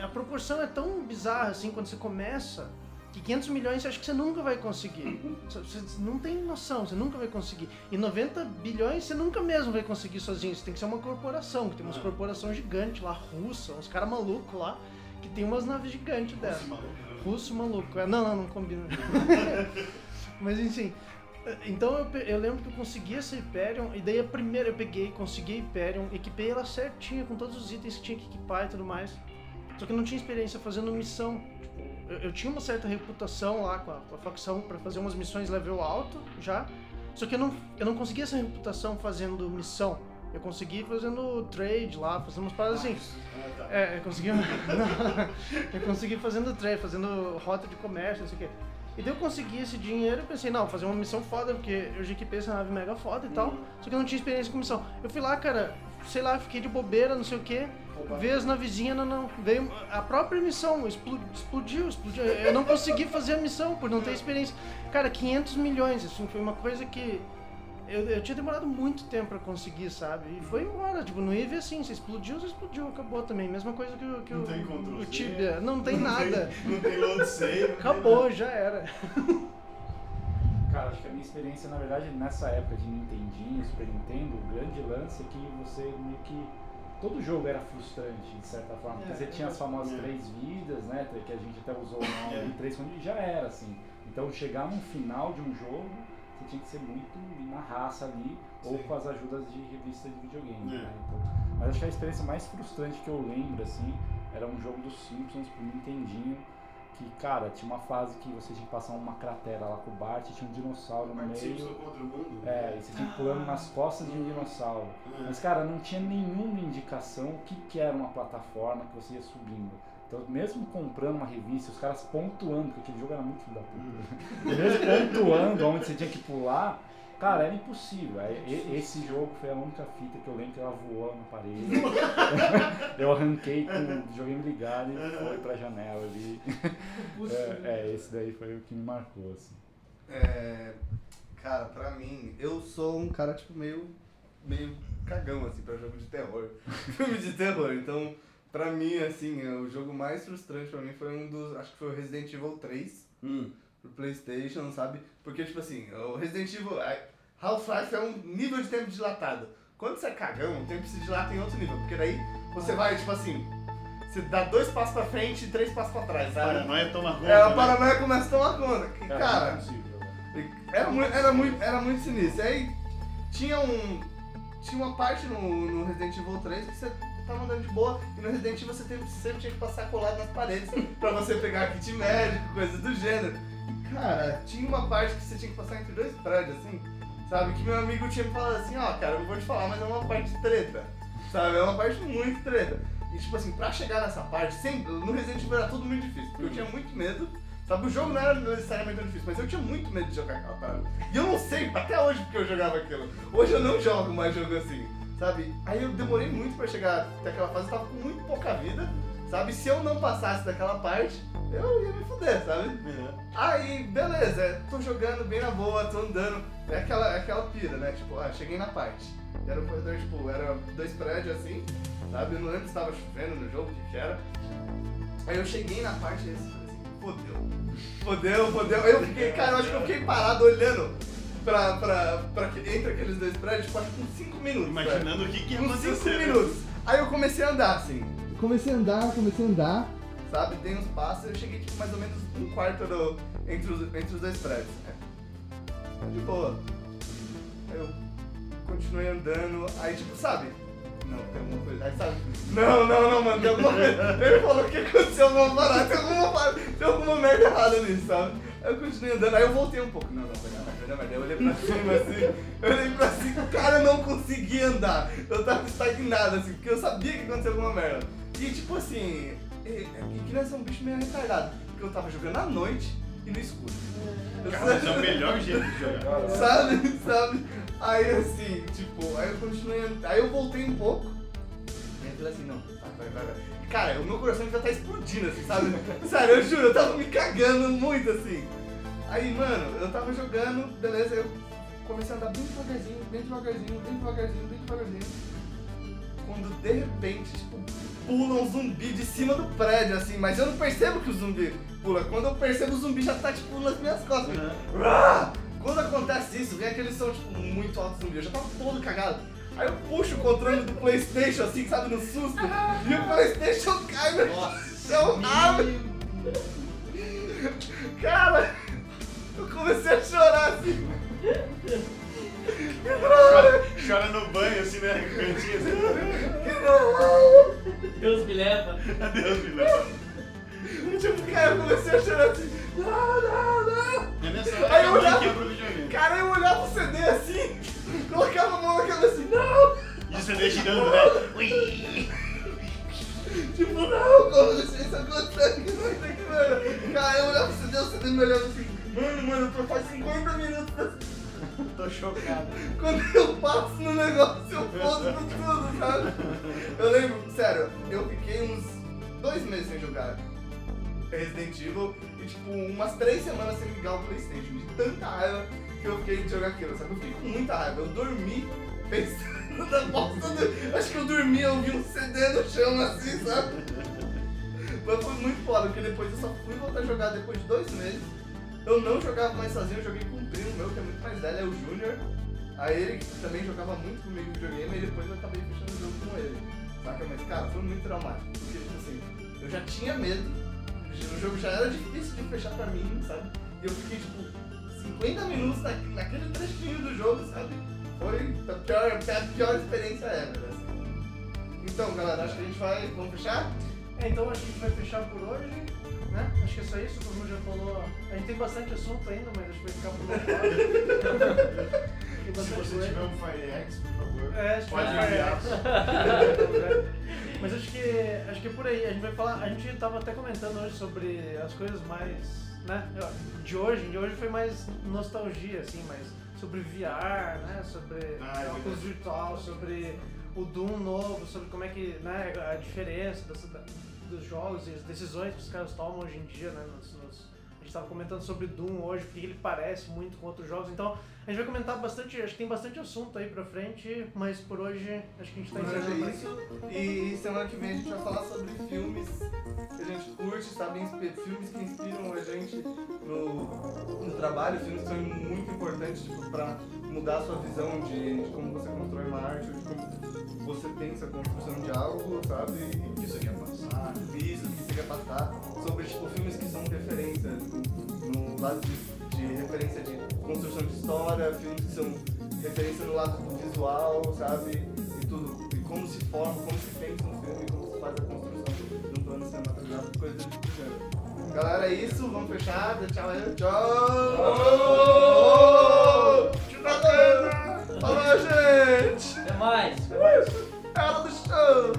a proporção é tão bizarra, assim, quando você começa, que 500 milhões você acha que você nunca vai conseguir. Você não tem noção, você nunca vai conseguir. E 90 bilhões você nunca mesmo vai conseguir sozinho. Você tem que ser uma corporação, que tem umas Ah. corporações gigantes lá, russa, uns caras malucos lá, que tem umas naves gigantes dessas. Russo maluco. É, Não, não, não combina. Mas enfim. Então eu, eu lembro que eu consegui essa Hyperion, e daí a primeira eu peguei, consegui a Hyperion, equipei ela certinho, com todos os itens que tinha que equipar e tudo mais. Só que eu não tinha experiência fazendo missão. Tipo, eu, eu tinha uma certa reputação lá com a, com a facção pra fazer umas missões level alto já. Só que eu não, eu não consegui essa reputação fazendo missão. Eu consegui fazendo trade lá, fazendo umas paradas assim. Ah, tá. É, eu consegui. Eu consegui fazendo trade, fazendo rota de comércio, não sei o quê. E daí eu consegui esse dinheiro e pensei, não, fazer uma missão foda, porque eu já equipei essa nave mega foda e tal. Só que eu não tinha experiência com missão. Eu fui lá, cara, sei lá, fiquei de bobeira, não sei o quê. Veio as navezinhas, não, não. Veio a própria missão, explo- explodiu, explodiu. Eu não consegui fazer a missão por não ter experiência. Cara, 500 milhões, assim, foi uma coisa que eu, eu tinha demorado muito tempo pra conseguir, sabe? E foi embora, tipo, no EVE assim, você explodiu, você explodiu, acabou também. Mesma coisa que, o- que Não o, tem o Tibia, não tem nada. Não tem load save. não tem Acabou, já era. Cara, acho que a minha experiência, na verdade, nessa época de Nintendinho, Super Nintendo, o grande lance é que você meio que. Todo jogo era frustrante, de certa forma, porque É, você tinha as famosas é. três vidas, né? Que a gente até usou o nome É. três quando já era, assim. Então chegar no final de um jogo, tinha que ser muito na raça ali, ou Sim. com as ajudas de revista de videogame, É. né? Então, mas acho que a experiência mais frustrante que eu lembro, assim, era um jogo dos Simpsons pro Nintendinho, que, cara, tinha uma fase que você tinha que passar uma cratera lá com o Bart, tinha um dinossauro no Bart Simpson meio. contra o mundo. É, e você tinha que pulando nas costas de um dinossauro. É. Mas, cara, não tinha nenhuma indicação o que, que era uma plataforma que você ia subindo. Então, mesmo comprando uma revista, os caras pontuando, porque aquele jogo era muito filho da puta. mesmo pontuando onde você tinha que pular, cara, era impossível. Aí, Esse jogo foi a única fita que eu lembro que ela voou na parede. eu arranquei com o videogame ligado e foi pra janela ali. É, é, esse daí foi o que me marcou, assim. É, cara, pra mim, eu sou um cara, tipo, meio meio cagão, assim, pra jogo de terror. Filme de terror. Então, pra mim, assim, é, o jogo mais frustrante pra mim foi um dos. Acho que foi o Resident Evil 3 Hum. pro Playstation, sabe? Porque, tipo assim, o Resident Evil. a- Half-Life é um nível de tempo dilatado. Quando você é cagão, o tempo se dilata em outro nível. Porque daí você vai, tipo assim. Você dá dois passos pra frente e três passos pra trás, sabe? Paranoia toma conta. É, a né? paranoia começa a tomar conta. E, Cara, é possível, velho. era muito, era muito, era muito sinistro. Aí tinha um. Tinha uma parte no, no Resident Evil 3 que você tava andando de boa e no Resident Evil você sempre tinha que passar colado nas paredes pra você pegar kit médico, coisas do gênero. Cara, tinha uma parte que você tinha que passar entre dois prédios, assim, sabe? Que meu amigo tinha me falado assim, ó, cara, eu não vou te falar, mas é uma parte treta. Sabe? É uma parte muito treta. E tipo assim, pra chegar nessa parte, sempre, no Resident Evil era tudo muito difícil, porque eu tinha muito medo. Sabe, o jogo não era necessariamente tão difícil, mas eu tinha muito medo de jogar aquela parada. E eu não sei até hoje porque eu jogava aquilo. Hoje eu não jogo mais jogo assim, sabe? Aí eu demorei muito pra chegar até aquela fase, eu tava com muito pouca vida, sabe? Se eu não passasse daquela parte, eu ia me fuder, sabe? Uhum. Aí, beleza, tô jogando bem na boa, tô andando. É aquela, é aquela pira, né? Tipo, ah, cheguei na parte. Era um corredor, tipo, era dois prédios assim, sabe? Eu não lembro se tava chovendo no jogo, o que era. Aí eu cheguei na parte e falei assim, fodeu. Fodeu, fodeu. Aí eu fiquei, cara, eu acho que eu fiquei parado olhando pra, pra, pra, que- entre aqueles dois prédios, tipo, acho que uns 5 minutos. Imaginando o que, que ia Uns acontecer. 5 né? minutos. Aí eu comecei a andar, assim. Comecei a andar, comecei a andar, sabe? Dei uns passos e eu cheguei, tipo, mais ou menos um quarto do, entre, os, entre os dois prédios. É. De boa. Aí eu continuei andando, aí, tipo, sabe? Não, tem alguma coisa. Aí, sabe? Não, não, não, mano, tem alguma coisa. Ele falou que aconteceu alguma parada, tem alguma, parada, tem alguma merda errada nisso, sabe? Eu continuei andando, aí eu voltei um pouco. Não, não, vai dar merda, vai dar merda. Eu olhei pra cima assim, eu olhei pra cima, cara, eu não conseguia andar. Eu tava estagnado, assim, porque eu sabia que aconteceu alguma merda. E tipo assim, e, e criança é um bicho meio retardado. Porque eu tava jogando à noite e no escuro. Eu Cara, esse é o melhor jeito de jogar. sabe, sabe? Aí assim, tipo, aí eu continuei andando, aí eu voltei um pouco. Aí eu falei assim, não, vai, vai, vai, vai. Cara, o meu coração já tá explodindo, assim, sabe? Sério, eu juro, eu tava me cagando muito, assim. Aí, mano, eu tava jogando, beleza, eu comecei a andar bem devagarzinho, bem devagarzinho, bem devagarzinho, bem devagarzinho. Quando de repente, tipo, pula um zumbi de cima do prédio, assim, mas eu não percebo que o zumbi pula. Quando eu percebo, o zumbi já tá, tipo, nas minhas costas. Rá! Quando acontece isso, vem aquele som, tipo, muito alto zumbi. Eu já tava todo cagado. Aí eu puxo o controle do Playstation, assim, sabe, no susto. E o Playstation cai no chão. Ah, Cara, eu comecei a chorar, assim. Chora, chora no banho, assim, né? Cantinho, assim. Deus me leva. Adeus, Milão. Tipo, cara, eu comecei a chorar assim. Não, não, não. É nessa hora Aí que eu olhava-. Cara, eu olhava o CD assim, colocava a mão na cabeça assim, não. E o CD girando, né? Ui. Tipo, não, como isso acontece? Que não que, mano. Cara, eu olhava CD, o CD me olhava assim, mano, mano, eu tô faz 50 minutos Tô chocado. Quando eu passo no negócio, eu fodo com tudo, sabe? Eu lembro, sério, eu fiquei uns dois meses sem jogar Resident Evil e tipo umas três semanas sem ligar o Playstation. De tanta raiva que eu fiquei de jogar aquilo, sabe? Eu fiquei com muita raiva. Eu dormi pensando na bosta do... Acho que eu dormi, eu vi um CD no chão assim, sabe? Mas foi muito foda, porque depois eu só fui voltar a jogar depois de dois meses. Eu não jogava mais sozinho, eu joguei com um primo meu que é muito mais velho, é o Júnior. Aí ele também jogava muito comigo videogame e depois eu acabei fechando o jogo com ele. Saca? Mas cara, foi muito traumático. Porque tipo assim, eu já tinha medo, o jogo já era difícil de fechar pra mim, sabe? E eu fiquei tipo 50 minutos na, naquele trechinho do jogo, sabe? Foi a pior, a pior experiência ever, assim. Então galera, acho que a gente vai. Vamos fechar? É, então acho que a gente vai fechar por hoje, né? Acho que é só isso, todo mundo já falou. A gente tem bastante assunto ainda, mas acho que vai ficar por outro Se você coisa. tiver um Fire X, por favor. É, Pode enviar. Mas acho que acho que é por aí. A gente vai falar. A gente tava até comentando hoje sobre as coisas mais. Né? De hoje, de hoje foi mais nostalgia, assim, mas sobre VR, né? Sobre Ah, é óculos virtual, sobre o Doom novo, sobre como é que. né, a diferença da- dos jogos e as decisões que os caras tomam hoje em dia, né? Nos, nos- a gente estava comentando sobre Doom hoje, porque ele parece muito com outros jogos. Então, a gente vai comentar bastante, acho que tem bastante assunto aí pra frente, mas por hoje acho que a gente tá Por hoje encerrando é isso. E semana que vem a gente vai falar sobre filmes que a gente curte, sabe? Inspi- Filmes que inspiram a gente no, no trabalho, filmes que são muito importantes tipo, pra mudar a sua visão de, de como você constrói uma arte, de como você pensa a construção de algo, sabe? O que você quer passar? Isso, o que você quer passar. Sobre tipo, filmes que são referência no, no lado de, de referência de construção de história, filmes que são referência no lado visual, sabe? E tudo. E como se forma, como se pensa um filme, como se faz a construção de um plano cinematográfico, coisa do tipo. Galera, é isso. Vamos fechar. Tchau, tchau. Tchau. Tchau. Falou, gente. Até mais. É hora do show.